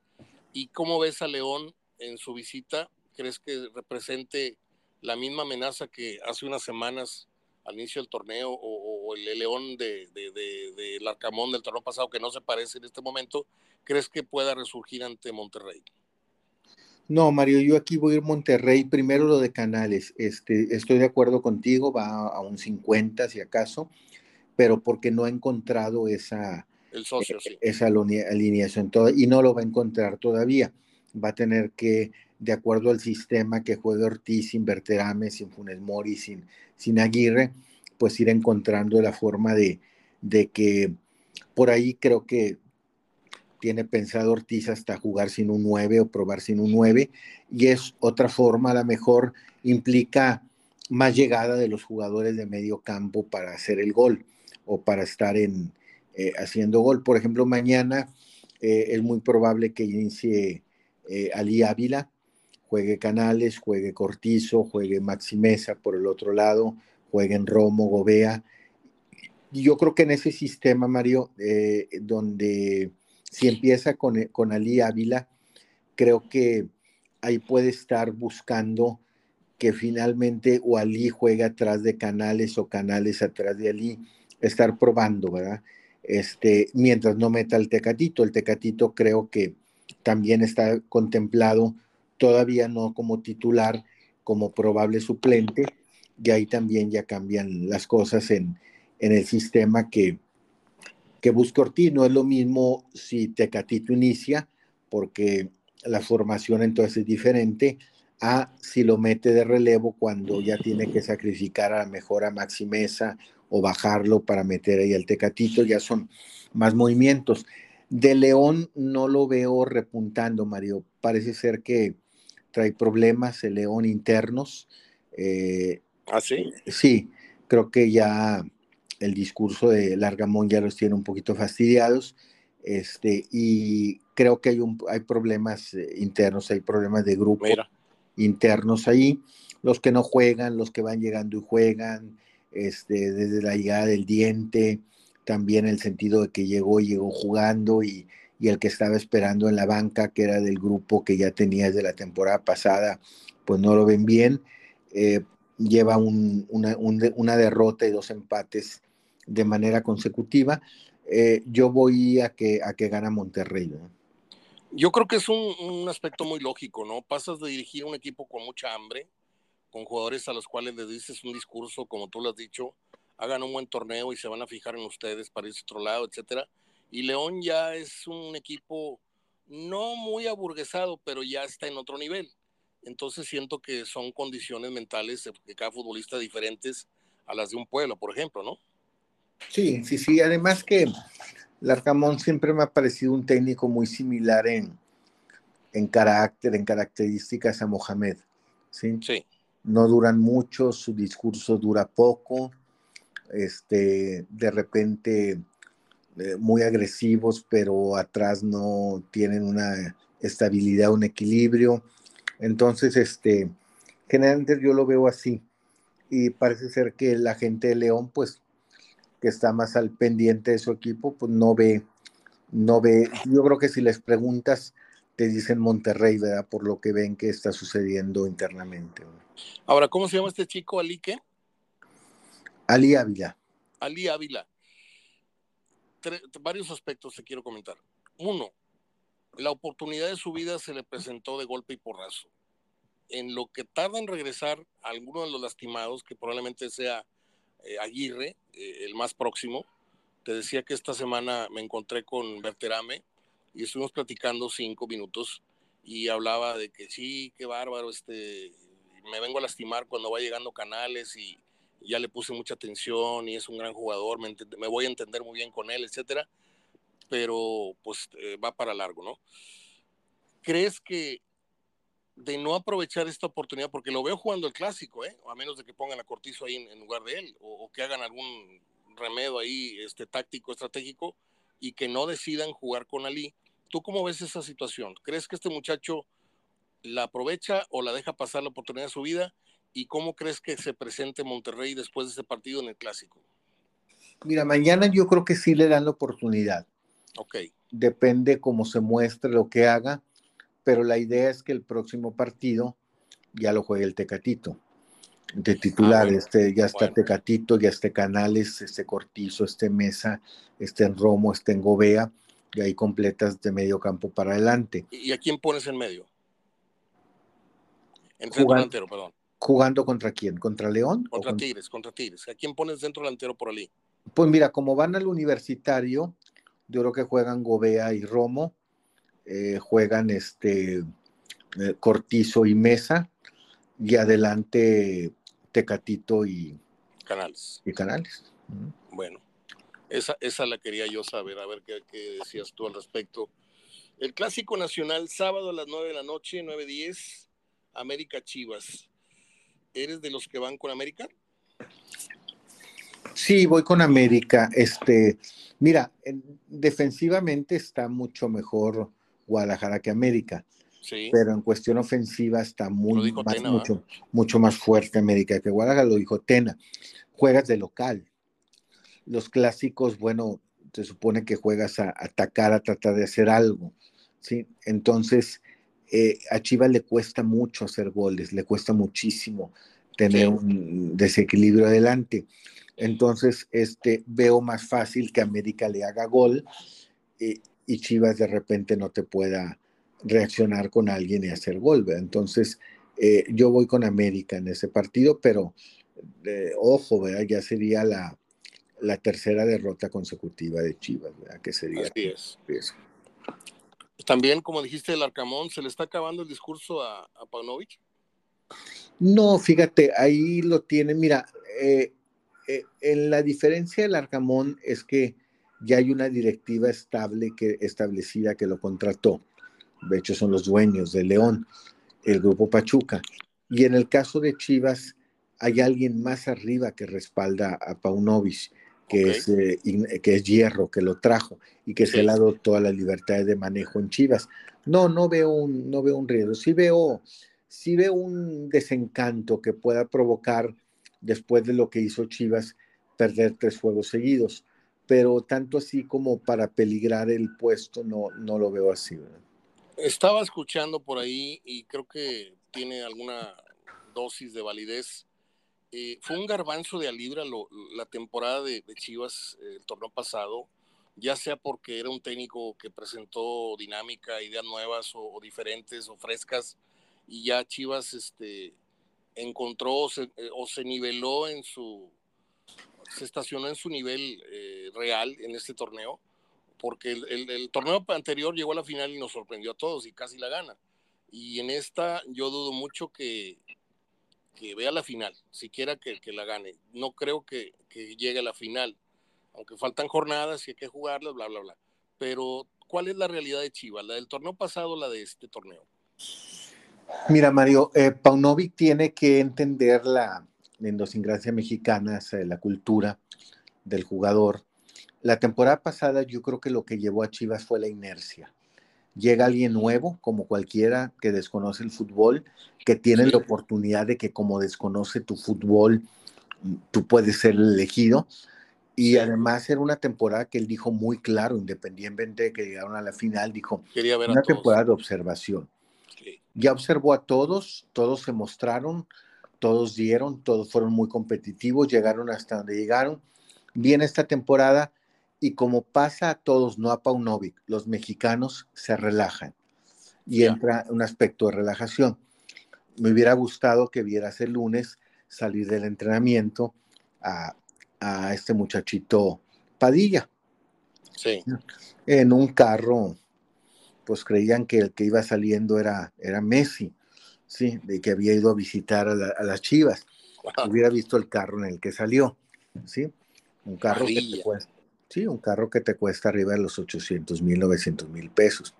¿Y cómo ves a León en su visita crees que represente la misma amenaza que hace unas semanas al inicio del torneo o, el León de, del Arcamón del torneo pasado que no se parece en este momento, crees que pueda resurgir ante Monterrey? No, Mario, yo aquí voy a ir Monterrey. Primero lo de Canales. Este, estoy de acuerdo contigo, va a un 50 si acaso, pero porque no ha encontrado esa, El socio, eh, esa alineación toda, y no lo va a encontrar todavía. Va a tener que de acuerdo al sistema que juega Ortiz sin Berterame, sin Funes Mori, sin, sin Aguirre, pues ir encontrando la forma de, de que por ahí creo que tiene pensado Ortiz hasta jugar sin un 9 o probar sin un 9, y es otra forma, a lo mejor implica más llegada de los jugadores de medio campo para hacer el gol o para estar en, eh, haciendo gol. Por ejemplo, mañana eh, es muy probable que inicie eh, Ali Ávila, juegue Canales, juegue Cortizo, juegue Maxi Mesa por el otro lado, jueguen Romo, Gobea. Yo creo que en ese sistema, Mario, eh, donde si empieza con, con Ali Ávila, creo que ahí puede estar buscando que finalmente o Ali juegue atrás de Canales o Canales atrás de Ali, estar probando, ¿verdad? Este, mientras no meta el Tecatito. El Tecatito creo que también está contemplado todavía no como titular, como probable suplente, y ahí también ya cambian las cosas en, en el sistema que, que busca Ortiz. No es lo mismo si Tecatito inicia, porque la formación entonces es diferente, a si lo mete de relevo cuando ya tiene que sacrificar a la mejor a Maximeza o bajarlo para meter ahí al Tecatito, ya son más movimientos. De León no lo veo repuntando, Mario. Parece ser que trae problemas el León internos. Eh, ¿Ah, sí? Sí, creo que ya el discurso de Largamón ya los tiene un poquito fastidiados. Este, y creo que hay, un, hay problemas eh, internos, hay problemas de grupo internos ahí. Los que no juegan, los que van llegando y juegan, este, desde la llegada del diente, también el sentido de que llegó y llegó jugando y, y el que estaba esperando en la banca, que era del grupo que ya tenía desde la temporada pasada, pues no lo ven bien. Eh, lleva una, derrota y dos empates de manera consecutiva. Eh, yo voy a que, a que gana Monterrey. Yo creo que es un, un, aspecto muy lógico, ¿no? Pasas de dirigir un equipo con mucha hambre, con jugadores a los cuales les dices un discurso, como tú lo has dicho, hagan un buen torneo y se van a fijar en ustedes para irse a otro lado, etcétera y León ya es un equipo no muy aburguesado, pero ya está en otro nivel. Entonces siento que son condiciones mentales de cada futbolista diferentes a las de un pueblo, por ejemplo, ¿no? Sí, sí, sí. Además que Larcamón siempre me ha parecido un técnico muy similar en, en carácter, en características a Mohamed. ¿sí? sí. No duran mucho, su discurso dura poco. Este, de repente eh, muy agresivos, pero atrás no tienen una estabilidad, un equilibrio. Entonces, este, generalmente yo lo veo así. Y parece ser que la gente de León, pues, que está más al pendiente de su equipo, pues no ve, no ve. Yo creo que si les preguntas, te dicen Monterrey, ¿verdad? Por lo que ven que está sucediendo internamente. Ahora, ¿cómo se llama este chico, Ali qué? Ali Ávila. Ali Ávila varios aspectos te quiero comentar. Uno, la oportunidad de su vida se le presentó de golpe y porrazo. en lo que tarda en regresar alguno de los lastimados, que probablemente sea eh, Aguirre, eh, el más próximo. Te decía que esta semana me encontré con Berterame y estuvimos platicando cinco minutos y hablaba de que sí, qué bárbaro, este, me vengo a lastimar cuando va llegando Canales y ya le puse mucha atención y es un gran jugador, me, voy a entender muy bien con él, etcétera, pero pues eh, va para largo, ¿no? ¿Crees que de no aprovechar esta oportunidad, porque lo veo jugando el clásico, ¿eh? a menos de que pongan a Cortizo ahí en, lugar de él, o, que hagan algún remedio ahí este, táctico, estratégico, y que no decidan jugar con Ali. ¿Tú cómo ves esa situación? ¿Crees que este muchacho la aprovecha o la deja pasar la oportunidad de su vida? ¿Y cómo crees que se presente Monterrey después de ese partido en el clásico? Mira, mañana yo creo que sí le dan la oportunidad. Ok. Depende cómo se muestre, lo que haga pero la idea es que el próximo partido ya lo juegue el Tecatito. De ah, titular, este, ya está Tecatito, ya esté Canales, este Cortizo, este Mesa, este en Romo, este en Gobea, y ahí completas de medio campo para adelante. ¿Y a quién pones en medio? En centro delantero, perdón. ¿Jugando contra quién? ¿Contra León? Contra Tigres, contra Tigres. ¿A quién pones centro delantero por allí? Pues mira, como van al universitario, yo creo que juegan Gobea y Romo, eh, juegan este eh, Cortizo y Mesa, y adelante Tecatito y Canales. Y Canales. Bueno, esa, esa la quería yo saber, a ver qué, qué, decías tú al respecto. El Clásico Nacional, sábado a las 9 de la noche, 9.10, América Chivas. ¿Eres de los que van con América? Sí, voy con América. Este, mira, defensivamente está mucho mejor Guadalajara que América. Pero en cuestión ofensiva está muy más, mucho, mucho más fuerte América que Guadalajara, lo dijo Tena. Juegas de local. Los clásicos, bueno, se supone que juegas a atacar, a tratar de hacer algo. ¿sí? Entonces, eh, a Chivas le cuesta mucho hacer goles, le cuesta muchísimo tener un desequilibrio adelante. Entonces, este, veo más fácil que América le haga gol. Eh, y Chivas de repente no te pueda reaccionar con alguien y hacer gol. Entonces, eh, yo voy con América en ese partido, pero eh, ojo, ¿verdad? ya sería la, la, tercera derrota consecutiva de Chivas, ¿verdad? que sería. Así es. También, como dijiste, el Arcamón, ¿se le está acabando el discurso a, a Paunovic? No, fíjate, ahí lo tiene. Mira, eh, en la diferencia del Arcamón es que ya hay una directiva estable que, establecida que lo contrató. De hecho, son los dueños de León, el grupo Pachuca. Y en el caso de Chivas, hay alguien más arriba que respalda a Paunovic, que, es, eh, que es Hierro, que lo trajo y que se le ha dado toda la libertad de manejo en Chivas. No, no veo un, no veo un riesgo. Sí veo, sí veo un desencanto que pueda provocar, después de lo que hizo Chivas, perder tres juegos seguidos pero tanto así como para peligrar el puesto, no, no lo veo así. Estaba escuchando por ahí y creo que tiene alguna dosis de validez. Eh, fue un garbanzo de Alibra la temporada de, Chivas el torneo pasado, ya sea porque era un técnico que presentó dinámica, ideas nuevas o, diferentes o frescas, y ya Chivas este, encontró eh, o se niveló en su, se estacionó en su nivel eh, real en este torneo, porque el, torneo anterior llegó a la final y nos sorprendió a todos y casi la gana. Y en esta yo dudo mucho que, que vea la final, siquiera que, la gane. No creo que, que, llegue a la final, aunque faltan jornadas y hay que jugarlas, bla, bla, bla. Pero, ¿cuál es la realidad de Chivas? ¿La del torneo pasado o la de este torneo? Mira, Mario, eh, Paunovic tiene que entender la, en idiosincrasia mexicana, la cultura del jugador. La temporada pasada yo creo que lo que llevó a Chivas fue la inercia. Llega alguien nuevo, como cualquiera que desconoce el fútbol, que tiene la oportunidad de que como desconoce tu fútbol, tú puedes ser elegido. Y además era una temporada que él dijo muy claro, independientemente de que llegaron a la final, dijo, Quería ver una temporada de observación. Ya observó a todos, todos se mostraron, todos dieron, todos fueron muy competitivos, llegaron hasta donde llegaron. Viene esta temporada y como pasa a todos, no a Paunovic, los mexicanos se relajan y entra un aspecto de relajación. me hubiera gustado que vieras el lunes salir del entrenamiento a, a este muchachito Padilla. Sí. En un carro, pues creían que el que iba saliendo era, era Messi, sí, de que había ido a visitar a, las Chivas. Hubiera visto el carro en el que salió, sí. Un carro que te cuesta, sí, un carro que te cuesta arriba de los 800 mil, 900 mil pesos.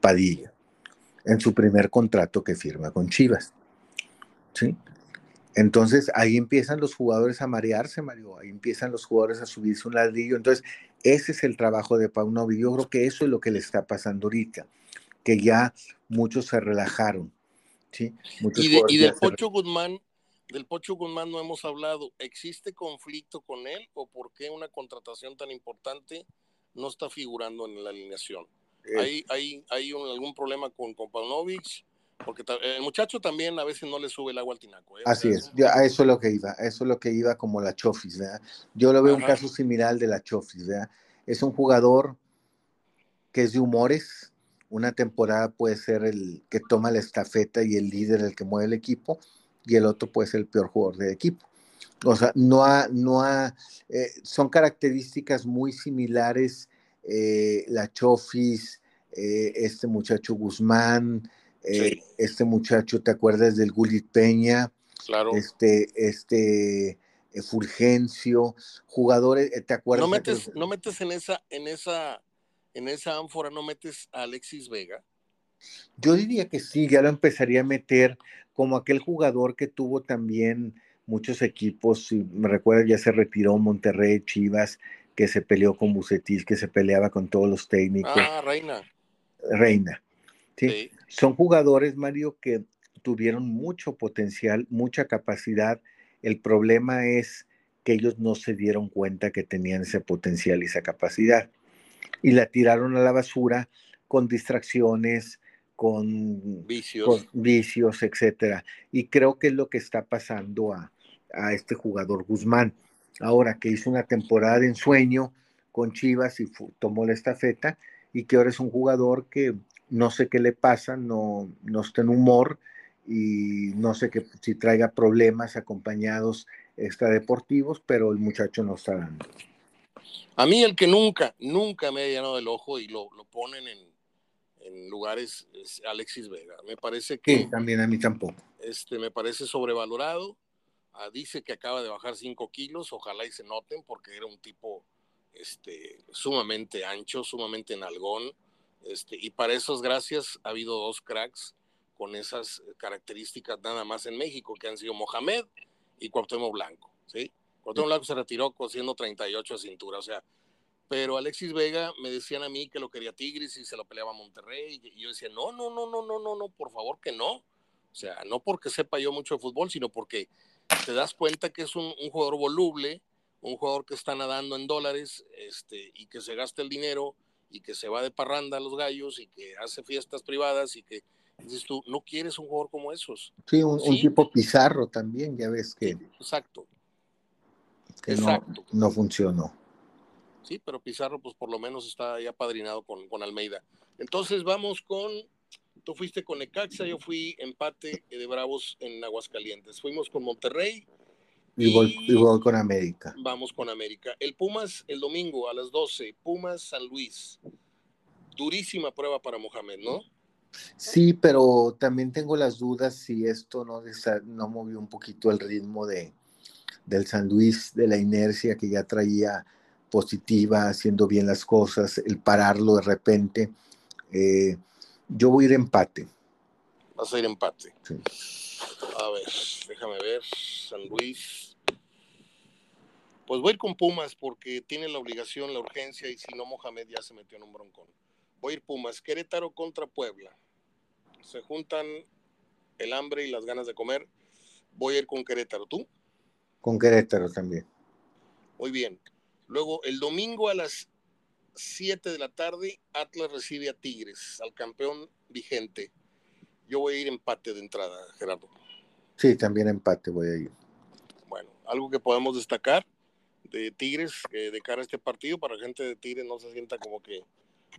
Padilla, en su primer contrato que firma con Chivas. ¿sí? Entonces ahí empiezan los jugadores a marearse, Mario, ahí empiezan los jugadores a subirse un ladrillo. Entonces, ese es el trabajo de Paunovic. Yo creo que eso es lo que le está pasando ahorita, que ya muchos se relajaron. ¿Sí? y, del Pocho Guzmán, del Pocho Guzmán no hemos hablado. ¿Existe conflicto con él o por qué una contratación tan importante no está figurando en la alineación? Eh. ¿Hay, hay, algún problema con, con Paunovic? Porque el muchacho también a veces no le sube el agua al tinaco. ¿eh? Así es, a eso es lo que iba, eso es lo que iba como la Chofis, ¿verdad? Yo lo veo un caso similar de la Chofis, ¿verdad? Es un jugador que es de humores, una temporada puede ser el que toma la estafeta y el líder el que mueve el equipo, y el otro puede ser el peor jugador del equipo. O sea, no ha, no ha, eh, son características muy similares, eh, la Chofis, este muchacho Guzmán, eh, este muchacho, ¿te acuerdas del Gulit Peña? Claro. Este, este eh, Fulgencio, jugadores, eh, ¿te acuerdas? No metes, no metes en esa, en esa, en esa ánfora, no metes a Alexis Vega. Yo diría que sí, ya lo empezaría a meter como aquel jugador que tuvo también muchos equipos, si me recuerdo ya se retiró Monterrey, Chivas, que se peleó con Bucetil, que se peleaba con todos los técnicos. Ah, Reina. Reina. ¿sí? Son jugadores, Mario, que tuvieron mucho potencial, mucha capacidad. El problema es que ellos no se dieron cuenta que tenían ese potencial y esa capacidad. Y la tiraron a la basura con distracciones, con vicios, vicios etcétera. Y creo que es lo que está pasando a, a este jugador Guzmán. Ahora que hizo una temporada de ensueño con Chivas y tomó la estafeta, y que ahora es un jugador que no sé qué le pasa, no, no está en humor y no sé que, si traiga problemas acompañados extradeportivos, pero el muchacho no está dando. A mí el que nunca, nunca me ha llenado el ojo y lo, lo ponen en, en, lugares es Alexis Vega. Me parece que... Sí, también a mí tampoco. Este, me parece sobrevalorado. Ah, dice que acaba de bajar 5 kilos, ojalá y se noten porque era un tipo este, sumamente ancho, sumamente nalgón este, y para esas gracias ha habido dos cracks con esas características nada más en México, que han sido Mohamed y Cuauhtémoc Blanco, ¿sí? Cuauhtémoc Blanco se retiró cosiendo 38 a cintura, o sea, pero Alexis Vega me decían a mí que lo quería Tigres y se lo peleaba Monterrey, y yo decía, no, no, no, no, no, no, no, por favor que no, o sea, no porque sepa yo mucho de fútbol, sino porque te das cuenta que es un, un jugador voluble, un jugador que está nadando en dólares, este, y que se gasta el dinero, y que se va de parranda a los gallos y que hace fiestas privadas y que dices tú, no quieres un jugador como esos. Sí, un, tipo pizarro también, ya ves que. exacto. Que exacto. No, funcionó. Sí, pero Pizarro, pues por lo menos está ya padrinado con, con Almeida. Entonces vamos con. Tú fuiste con Ecaxa, yo fui empate de Bravos en Aguascalientes. Fuimos con Monterrey, y voy, con América. Vamos con América. El Pumas el domingo a las 12. Pumas San Luis. Durísima prueba para Mohamed, ¿no? Sí, pero también tengo las dudas si esto no, no movió un poquito el ritmo de, del San Luis, de la inercia que ya traía positiva, haciendo bien las cosas, el pararlo de repente. Eh, yo voy a ir empate. Vas a ir empate. A ver, déjame ver. San Luis. Pues voy a ir con Pumas porque tiene la obligación, la urgencia y si no Mohamed ya se metió en un broncón. Voy a ir Pumas. Querétaro contra Puebla. Se juntan el hambre y las ganas de comer. Voy a ir con Querétaro. ¿Tú? Con Querétaro también. Muy bien. Luego, el domingo a las 7 de la tarde, Atlas recibe a Tigres, al campeón vigente. Yo voy a ir empate de entrada, Gerardo. Sí, también empate voy a ir. Bueno, algo que podemos destacar de Tigres eh, de cara a este partido, para la gente de Tigres no se sienta como que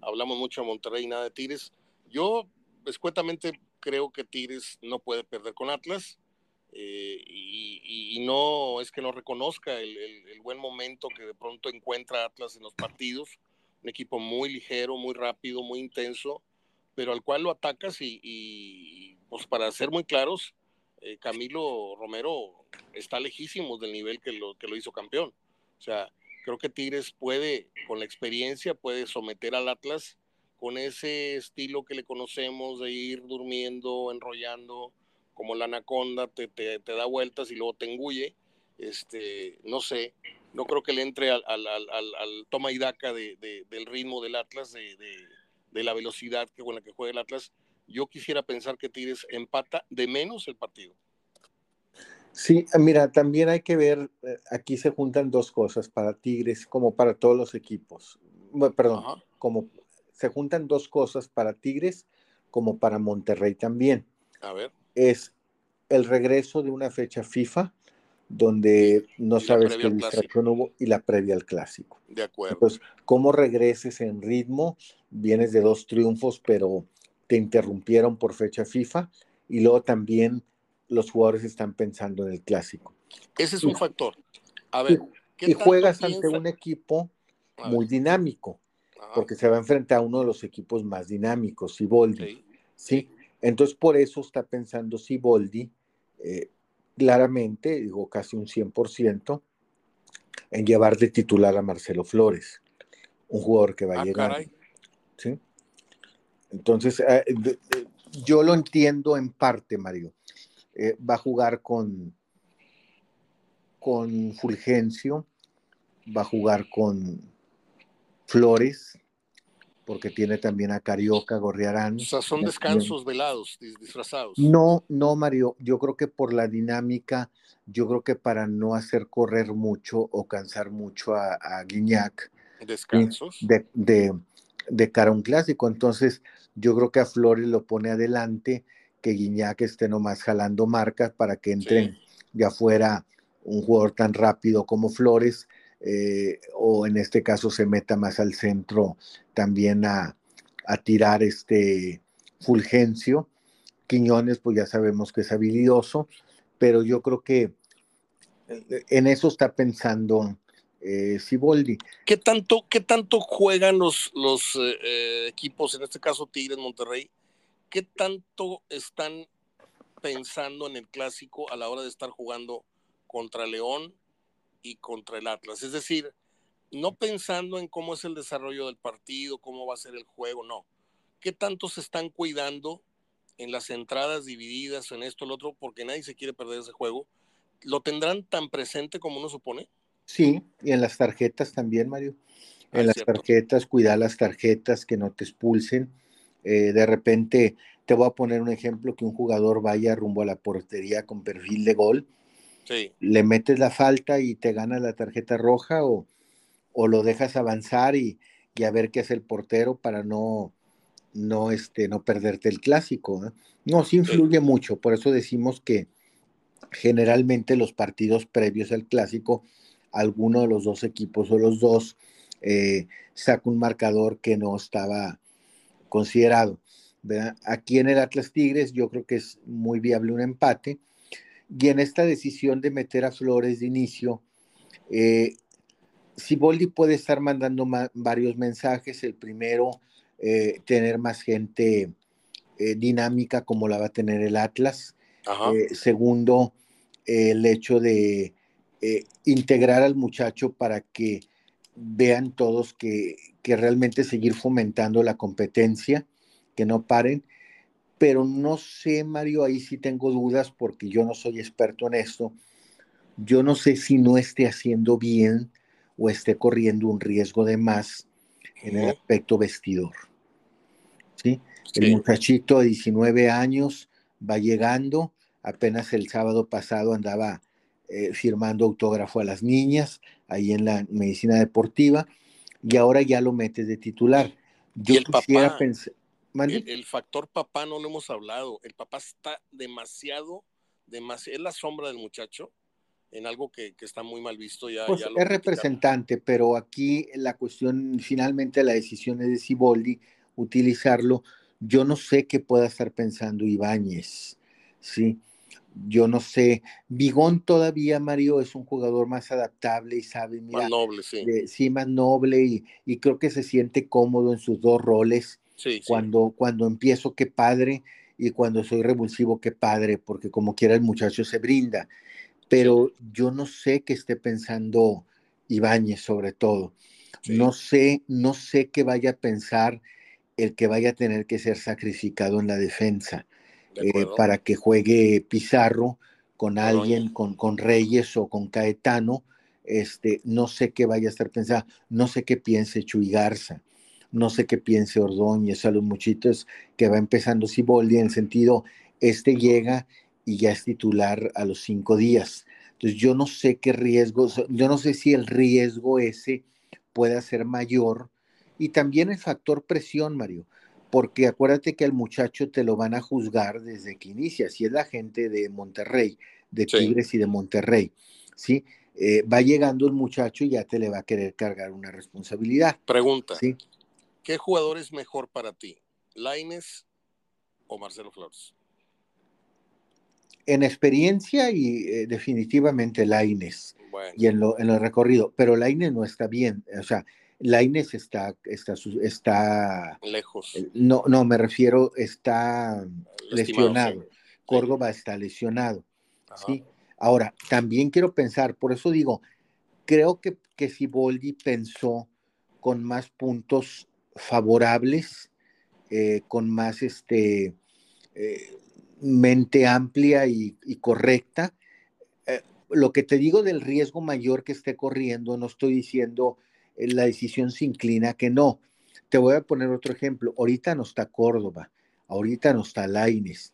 hablamos mucho de Monterrey y nada de Tigres. Yo escuetamente creo que Tigres no puede perder con Atlas. Eh, y, no es que no reconozca el, buen momento que de pronto encuentra Atlas en los partidos, un equipo muy ligero, muy rápido, muy intenso, pero al cual lo atacas y, pues para ser muy claros, eh, Camilo Romero está lejísimo del nivel que lo, que lo hizo campeón. O sea, creo que Tigres puede, con la experiencia, puede someter al Atlas con ese estilo que le conocemos de ir durmiendo, enrollando, como la anaconda, te, te, da vueltas y luego te engulle. Este, no sé, no creo que le entre al, al, al, al toma y daca de, del ritmo del Atlas, de, de, la velocidad que, con la que juega el Atlas. Yo quisiera pensar que Tigres empata de menos el partido. Sí, mira, también hay que ver, eh, aquí se juntan dos cosas para Tigres como para todos los equipos. perdón, como se juntan dos cosas para Tigres como para Monterrey también. A ver es el regreso de una fecha FIFA donde no sabes qué distracción hubo y la previa al clásico. De acuerdo. Entonces, ¿cómo regreses en ritmo? Vienes de dos triunfos, pero te interrumpieron por fecha FIFA y luego también los jugadores están pensando en el clásico. Ese es un factor. A ver, y, juegas ante un equipo muy dinámico, porque se va a enfrentar a uno de los equipos más dinámicos, Siboldi. ¿sí? Entonces, por eso está pensando Siboldi, eh, claramente, digo casi un 100%, en llevar de titular a Marcelo Flores, un jugador que va a ah, llegar. ¿sí? Entonces, eh, yo lo entiendo en parte, Mario. Eh, va a jugar con, con Fulgencio, va a jugar con Flores, porque tiene también a Carioca, Gorriarán. O sea, son descansos velados, disfrazados. No, no, Mario, yo creo que por la dinámica, yo creo que para no hacer correr mucho o cansar mucho a, Guiñac. Descansos. De, de, cara a un clásico. Entonces, yo creo que a Flores lo pone adelante, que Guiñac esté nomás jalando marcas para que entre ya fuera un jugador tan rápido como Flores eh, o en este caso se meta más al centro también a, tirar este Fulgencio. Quiñones, pues ya sabemos que es habilidoso, pero yo creo que eh, en eso está pensando eh. ¿Qué tanto, qué tanto juegan los, los equipos, en este caso Tigres Monterrey? ¿Qué tanto están pensando en el clásico a la hora de estar jugando contra León y contra el Atlas. Es decir, no pensando en cómo es el desarrollo del partido, cómo va a ser el juego, no. ¿Qué tanto se están cuidando en las entradas divididas, en esto, el otro, porque nadie se quiere perder ese juego? ¿Lo tendrán tan presente como uno supone? Sí, y en las tarjetas también, Mario. En ah, las tarjetas, cuidar las tarjetas, que no te expulsen. Eh, de repente, te voy a poner un ejemplo, que un jugador vaya rumbo a la portería con perfil de gol le metes la falta y te gana la tarjeta roja o, lo dejas avanzar y, a ver qué hace el portero para no, no, este, no perderte el clásico. ¿eh? No, sí influye mucho, por eso decimos que generalmente los partidos previos al clásico, alguno de los dos equipos o los dos eh, saca un marcador que no estaba considerado. Aquí en el Atlas Tigres yo creo que es muy viable un empate y en esta decisión de meter a Flores de inicio, eh, Siboldi puede estar mandando varios mensajes. El primero, eh, tener más gente eh, dinámica como la va a tener el Atlas. Eh, segundo, el hecho de integrar al muchacho para que vean todos que, que realmente seguir fomentando la competencia, que no paren pero no sé, Mario, ahí sí tengo dudas porque yo no soy experto en esto. Yo no sé si no esté haciendo bien o esté corriendo un riesgo de más en el aspecto vestidor. ¿Sí? El muchachito de 19 años va llegando, apenas el sábado pasado andaba eh, firmando autógrafo a las niñas ahí en la medicina deportiva y ahora ya lo metes de titular. Yo quisiera pensar, el, factor papá no lo hemos hablado. El papá está demasiado, demasiado, es la sombra del muchacho en algo que, está muy mal visto. Ya, pues es representante, pero aquí la cuestión, finalmente la decisión es de Siboldi utilizarlo yo no sé qué pueda estar pensando Ibáñez, ¿sí? Yo no sé, Bigón todavía, Mario, es un jugador más adaptable y sabe, mira, más noble, sí. sí, más noble y, y, creo que se siente cómodo en sus dos roles. Sí, cuando, cuando empiezo, qué padre, y cuando soy revulsivo, qué padre, porque como quiera el muchacho se brinda. Pero yo no sé qué esté pensando Ibáñez sobre todo. No sé, no sé qué vaya a pensar el que vaya a tener que ser sacrificado en la defensa eh, para que juegue Pizarro con alguien, con, con, Reyes o con Caetano. Este, no sé qué vaya a estar pensando, no sé qué piense Chuy Garza, no sé qué piense Ordóñez, a los muchitos que va empezando Siboldi en el sentido, este llega y ya es titular a los cinco días. Entonces yo no sé qué riesgo, yo no sé si el riesgo ese pueda ser mayor y también el factor presión, Mario, porque acuérdate que al muchacho te lo van a juzgar desde que inicia, si es la gente de Monterrey, de Tigres y de Monterrey, ¿sí? Eh, va llegando el muchacho y ya te le va a querer cargar una responsabilidad. Pregunta. ¿sí? ¿Qué jugador es mejor para ti? ¿Laines o Marcelo Flores? En experiencia y eh, definitivamente Laines. Y en lo, en lo recorrido. Pero Laines no está bien. O sea, Laines está, está, está lejos. Eh, no, no, me refiero, está lesionado. Córdoba está lesionado. ¿sí? Ahora, también quiero pensar, por eso digo, creo que, que si Boldi pensó con más puntos favorables, eh, con más este, eh, mente amplia y, correcta. Eh, lo que te digo del riesgo mayor que esté corriendo, no estoy diciendo la decisión se inclina que no. Te voy a poner otro ejemplo. Ahorita no está Córdoba, ahorita no está Laines,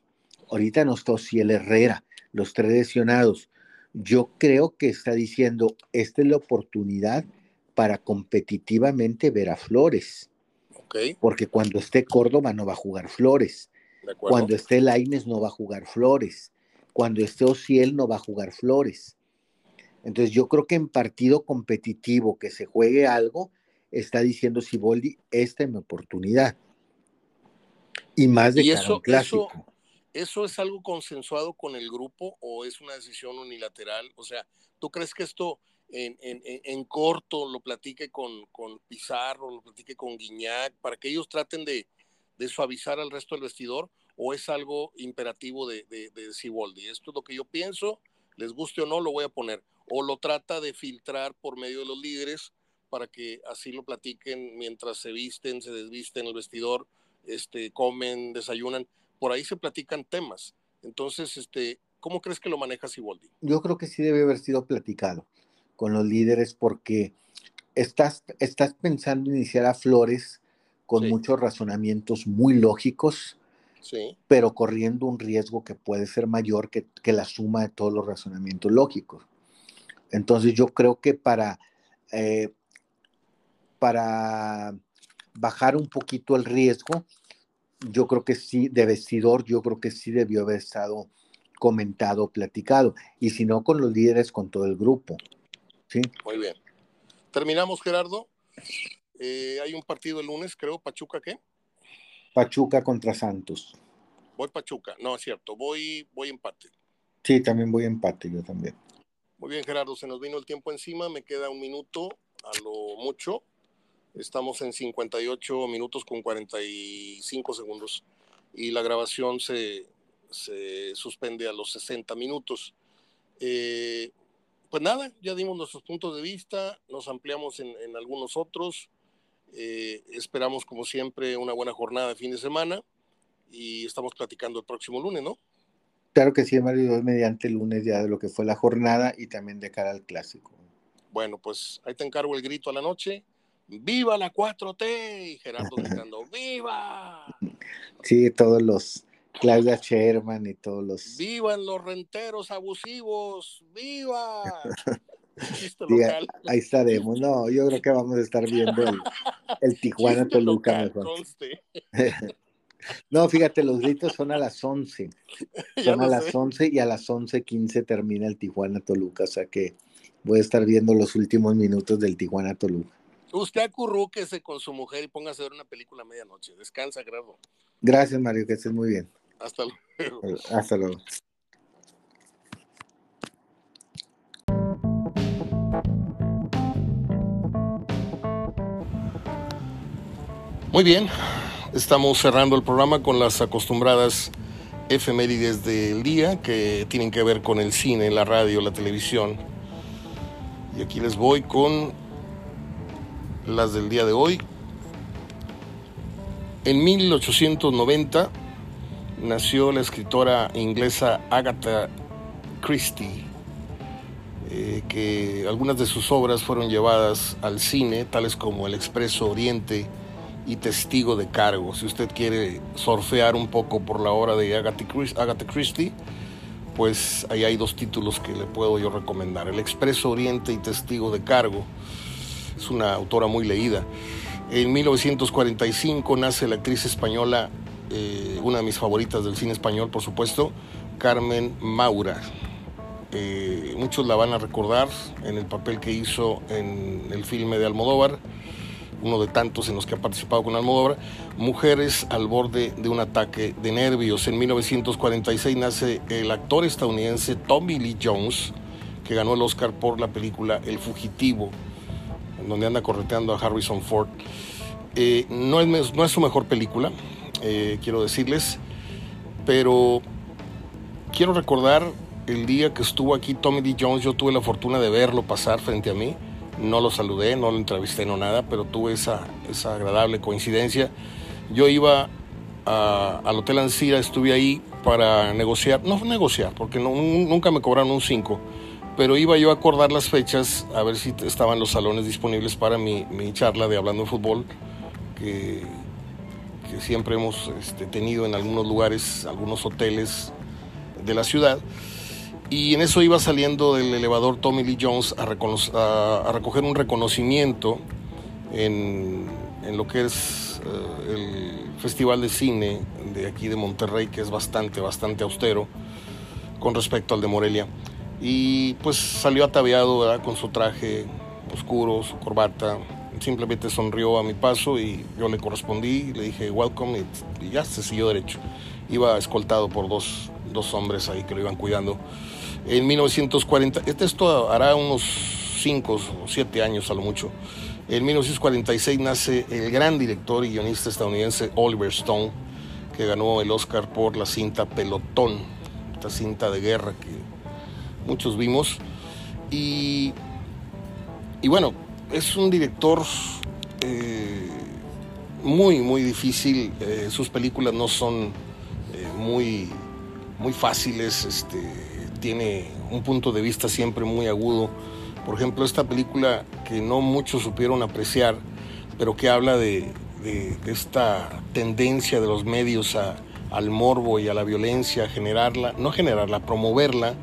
ahorita no está Ociel Herrera, los tres lesionados. Yo creo que está diciendo, esta es la oportunidad para competitivamente ver a Flores. Porque cuando esté Córdoba no va a jugar Flores. Cuando esté Laines no va a jugar Flores. Cuando esté Ociel no va a jugar Flores. Entonces yo creo que en partido competitivo que se juegue algo, está diciendo Siboldi, esta es mi oportunidad. Y más de eso, clásico. eso, es algo consensuado con el grupo o es una decisión unilateral? O sea, ¿tú crees que esto en, corto lo platique con, con, Pizarro, lo platique con Guiñac, para que ellos traten de, suavizar al resto del vestidor, o es algo imperativo de, de, de? Esto es lo que yo pienso, les guste o no, lo voy a poner. O lo trata de filtrar por medio de los líderes para que así lo platiquen mientras se visten, se desvisten en el vestidor, este, comen, desayunan. Por ahí se platican temas. Entonces, este, ¿cómo crees que lo maneja Siboldi? Yo creo que sí debe haber sido platicado con los líderes porque estás, estás pensando iniciar a Flores con muchos razonamientos muy lógicos, pero corriendo un riesgo que puede ser mayor que, la suma de todos los razonamientos lógicos. Entonces yo creo que para, eh, para bajar un poquito el riesgo, yo creo que sí, de vestidor, yo creo que sí debió haber estado comentado, platicado, y si no con los líderes, con todo el grupo. Muy bien. Terminamos, Gerardo. Eh, hay un partido el lunes, creo. ¿Pachuca qué? Pachuca contra Santos. Voy Pachuca. No, es cierto. Voy, voy empate. Sí, también voy empate, yo también. Muy bien, Gerardo. Se nos vino el tiempo encima. Me queda un minuto a lo mucho. Estamos en 58 minutos con 45 segundos. Y la grabación se, se suspende a los 60 minutos. Eh, pues nada, ya dimos nuestros puntos de vista, nos ampliamos en, algunos otros. Eh, esperamos, como siempre, una buena jornada de fin de semana y estamos platicando el próximo lunes, ¿no? Claro que sí, Mario, mediante el lunes ya de lo que fue la jornada y también de cara al clásico. Bueno, pues ahí te encargo el grito a la noche. ¡Viva la 4T! Y Gerardo gritando, ¡Viva! Sí, todos los, Claudia Sherman y todos los. ¡Vivan los renteros abusivos! ¡Viva! ahí estaremos. No, yo creo que vamos a estar viendo el, Tijuana Toluca mejor. no, fíjate, los gritos son a las 11. Son a las 11 y a las 11:15 termina el Tijuana Toluca. O sea que voy a estar viendo los últimos minutos del Tijuana Toluca. Usted acurrúquese con su mujer y póngase a ver una película a medianoche. Descansa, Gerardo. Gracias, Mario, que estés muy bien. Hasta luego. Hasta luego. Muy bien, estamos cerrando el programa con las acostumbradas efemérides del día que tienen que ver con el cine, la radio, la televisión. Y aquí les voy con las del día de hoy. En 1890 nació la escritora inglesa Agatha Christie, eh, que algunas de sus obras fueron llevadas al cine, tales como El Expreso Oriente, y testigo de cargo. Si usted quiere surfear un poco por la obra de Agatha Christie, pues ahí hay dos títulos que le puedo yo recomendar. El Expreso Oriente y Testigo de Cargo. Es una autora muy leída. En 1945 nace la actriz española, eh, una de mis favoritas del cine español, por supuesto, Carmen Maura. Eh, muchos la van a recordar en el papel que hizo en el filme de Almodóvar, uno de tantos en los que ha participado con Almodóvar, Mujeres al borde de un ataque de nervios. En 1946 nace el actor estadounidense Tommy Lee Jones, que ganó el Oscar por la película El Fugitivo, donde anda correteando a Harrison Ford. Eh, no es su mejor película, eh, quiero decirles, pero quiero recordar el día que estuvo aquí Tommy Lee Jones, yo tuve la fortuna de verlo pasar frente a mí no lo saludé, no lo entrevisté, no nada, pero tuve esa, esa agradable coincidencia. Yo iba al Hotel Ancira, estuve ahí para negociar, no negociar, porque nunca me cobraron un 5, pero iba yo a acordar las fechas, a ver si estaban los salones disponibles para mi, charla de Hablando de Fútbol, que, que siempre hemos este, tenido en algunos lugares, algunos hoteles de la ciudad. Y en eso iba saliendo del elevador Tommy Lee Jones a, a, recoger un reconocimiento en, en lo que es eh, el Festival de Cine de aquí de Monterrey, que es bastante, bastante austero con respecto al de Morelia. Y pues salió ataviado con su traje oscuro, su corbata, simplemente sonrió a mi paso y yo le correspondí, le dije welcome y, ya se siguió derecho. Iba escoltado por dos, dos hombres ahí que lo iban cuidando en 1940, este esto hará unos 5 o 7 años a lo mucho. En 1946 nace el gran director y guionista estadounidense Oliver Stone, que ganó el Oscar por la cinta Pelotón, esta cinta de guerra que muchos vimos. Y, y bueno, es un director eh, muy, muy difícil. Eh, sus películas no son eh, muy, muy fáciles. Este, tiene un punto de vista siempre muy agudo. Por ejemplo, esta película que no muchos supieron apreciar, pero que habla de, esta tendencia de los medios al morbo y a la violencia, generarla, no generarla, promoverla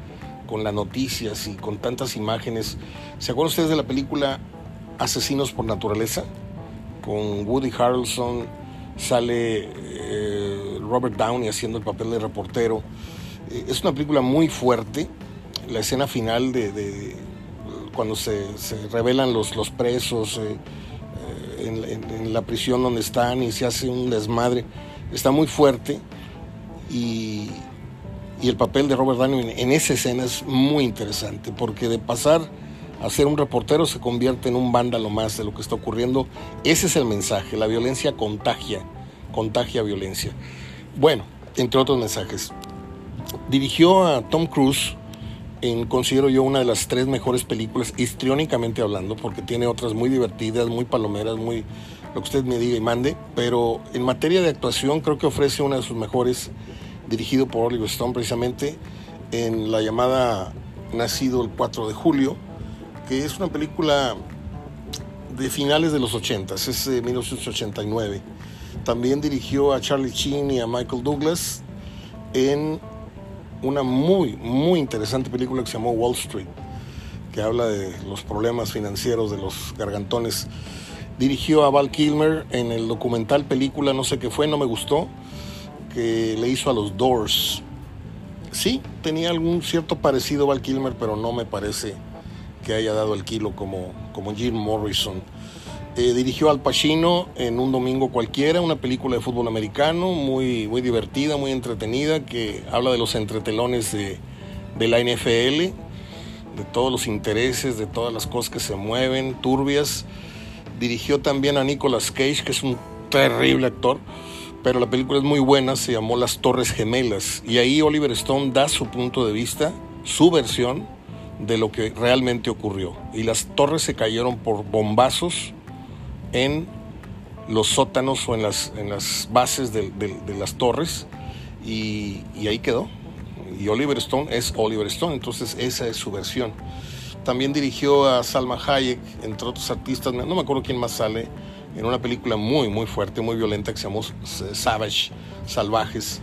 con las noticias y con tantas imágenes. ¿Se acuerdan ustedes de la película Asesinos por Naturaleza? Con Woody Harrelson, sale eh, Robert Downey haciendo el papel de reportero es una película muy fuerte. La escena final de, cuando se, revelan los, presos eh, eh, en, la prisión donde están y se hace un desmadre, está muy fuerte. Y, el papel de Robert Downey en, esa escena es muy interesante, porque de pasar a ser un reportero se convierte en un vándalo más de lo que está ocurriendo. Ese es el mensaje, la violencia contagia, contagia violencia. Bueno, entre otros mensajes. Dirigió a Tom Cruise en, considero yo, una de las tres mejores películas, histriónicamente hablando, porque tiene otras muy divertidas, muy palomeras, muy lo que usted me diga y mande, pero en materia de actuación creo que ofrece una de sus mejores, dirigido por Oliver Stone precisamente, en la llamada Nacido el 4 de julio, es una película de finales de los 80, es de 1989. También dirigió a Charlie Sheen y a Michael Douglas en una muy, muy interesante película que se llamó Wall Street, que habla de los problemas financieros de los gargantones. Dirigió a Val Kilmer en el documental película, no sé qué fue, no me gustó, que le hizo a los Doors. Sí, tenía algún cierto parecido Val Kilmer, pero no me parece que haya dado el kilo como, como Jim Morrison. Eh, dirigió Al Pacino en un domingo cualquiera, una película de fútbol americano muy, muy divertida, muy entretenida, que habla de los entretelones de, de la NFL, de todos los intereses, de todas las cosas que se mueven, turbias. Dirigió también a Nicolas Cage, que es un terrible actor, pero la película es muy buena, se llamó Las Torres Gemelas, y ahí Oliver Stone da su punto de vista, su versión de lo que realmente ocurrió. Y las torres se cayeron por bombazos en los sótanos o en las, en las bases de, las torres, y, ahí quedó. Y Oliver Stone es Oliver Stone, entonces esa es su versión. También dirigió a Salma Hayek, entre otros artistas, no me acuerdo quién más sale, en una película muy, muy fuerte, muy violenta que se llamó Savage, Salvajes,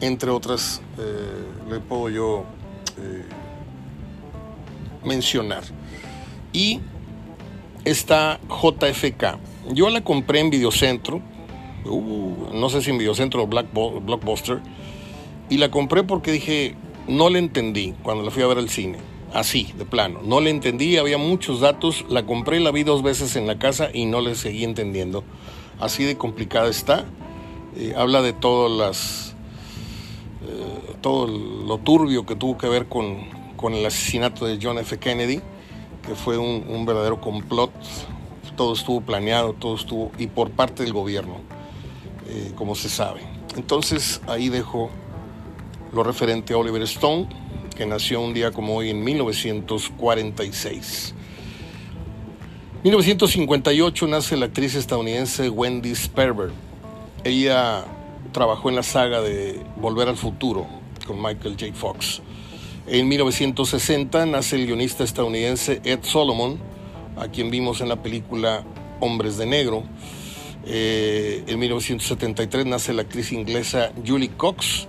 entre otras, eh, le puedo yo eh, mencionar. Y está JFK. Yo la compré en Videocentro, uh, no sé si en Videocentro o Blockbuster, y la compré porque dije, no le entendí cuando la fui a ver al cine así, de plano. No le entendí, había muchos datos, la compré, la vi dos veces en la casa y no le seguí entendiendo. Así de complicada está. Eh, habla de todas las, eh, todo lo turbio que tuvo que ver con, con, el asesinato de John F. Kennedy, que fue un, verdadero complot. Todo estuvo planeado, todo estuvo, y por parte del gobierno, eh, como se sabe. Entonces ahí dejo lo referente a Oliver Stone que nació un día como hoy en 1946. 1958 nace la actriz estadounidense Wendy Sperber. Ella trabajó en la saga de Volver al Futuro con Michael J. Fox. En 1960 nace el guionista estadounidense Ed Solomon, a quien vimos en la película Hombres de Negro. Eh, en 1973 nace la actriz inglesa Julie Cox,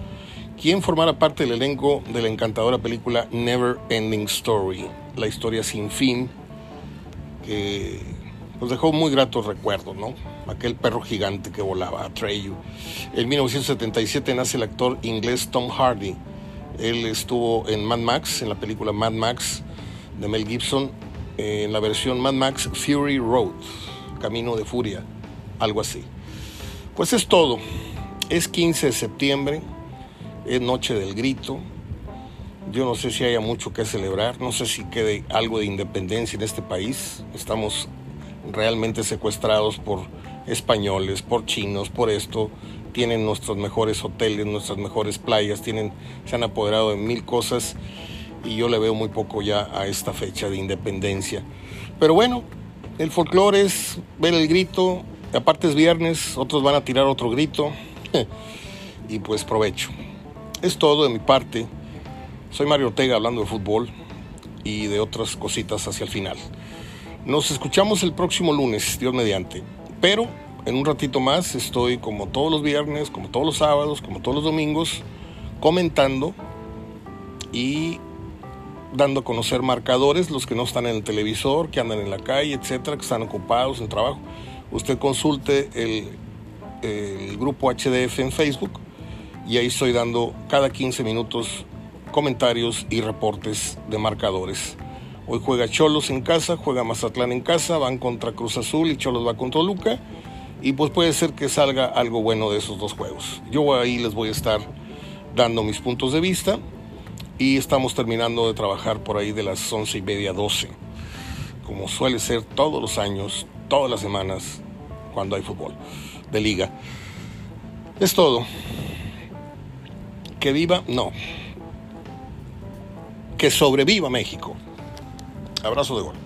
quien formara parte del elenco de la encantadora película Never Ending Story, la historia sin fin, que nos dejó muy gratos recuerdos, ¿no? Aquel perro gigante que volaba, Atreyu. En 1977 nace el actor inglés Tom Hardy. Él estuvo en Mad Max, en la película Mad Max de Mel Gibson, en la versión Mad Max Fury Road, Camino de Furia, algo así. Pues es todo. Es 15 de septiembre, es Noche del Grito. Yo no sé si haya mucho que celebrar, no sé si quede algo de independencia en este país. Estamos realmente secuestrados por españoles, por chinos, por esto. Tienen nuestros mejores hoteles, nuestras mejores playas, tienen, se han apoderado de mil cosas y yo le veo muy poco ya a esta fecha de independencia. Pero bueno, el folclore es ver el grito, aparte es viernes, otros van a tirar otro grito y pues provecho. Es todo de mi parte. Soy Mario Ortega hablando de fútbol y de otras cositas hacia el final. Nos escuchamos el próximo lunes, Dios mediante. Pero en un ratito más estoy como todos los viernes, como todos los sábados, como todos los domingos, comentando y dando a conocer marcadores, los que no están en el televisor, que andan en la calle, etcétera, que están ocupados en trabajo. Usted consulte el, grupo HDF en Facebook y ahí estoy dando cada 15 minutos comentarios y reportes de marcadores. Hoy juega Cholos en casa, juega Mazatlán en casa, van contra Cruz Azul y Cholos va contra Luca. Y pues puede ser que salga algo bueno de esos dos juegos. Yo ahí les voy a estar dando mis puntos de vista. Y estamos terminando de trabajar por ahí de las once y media, 12. Como suele ser todos los años, todas las semanas, cuando hay fútbol de liga. Es todo que viva, no. Que sobreviva México. Abrazo de gol.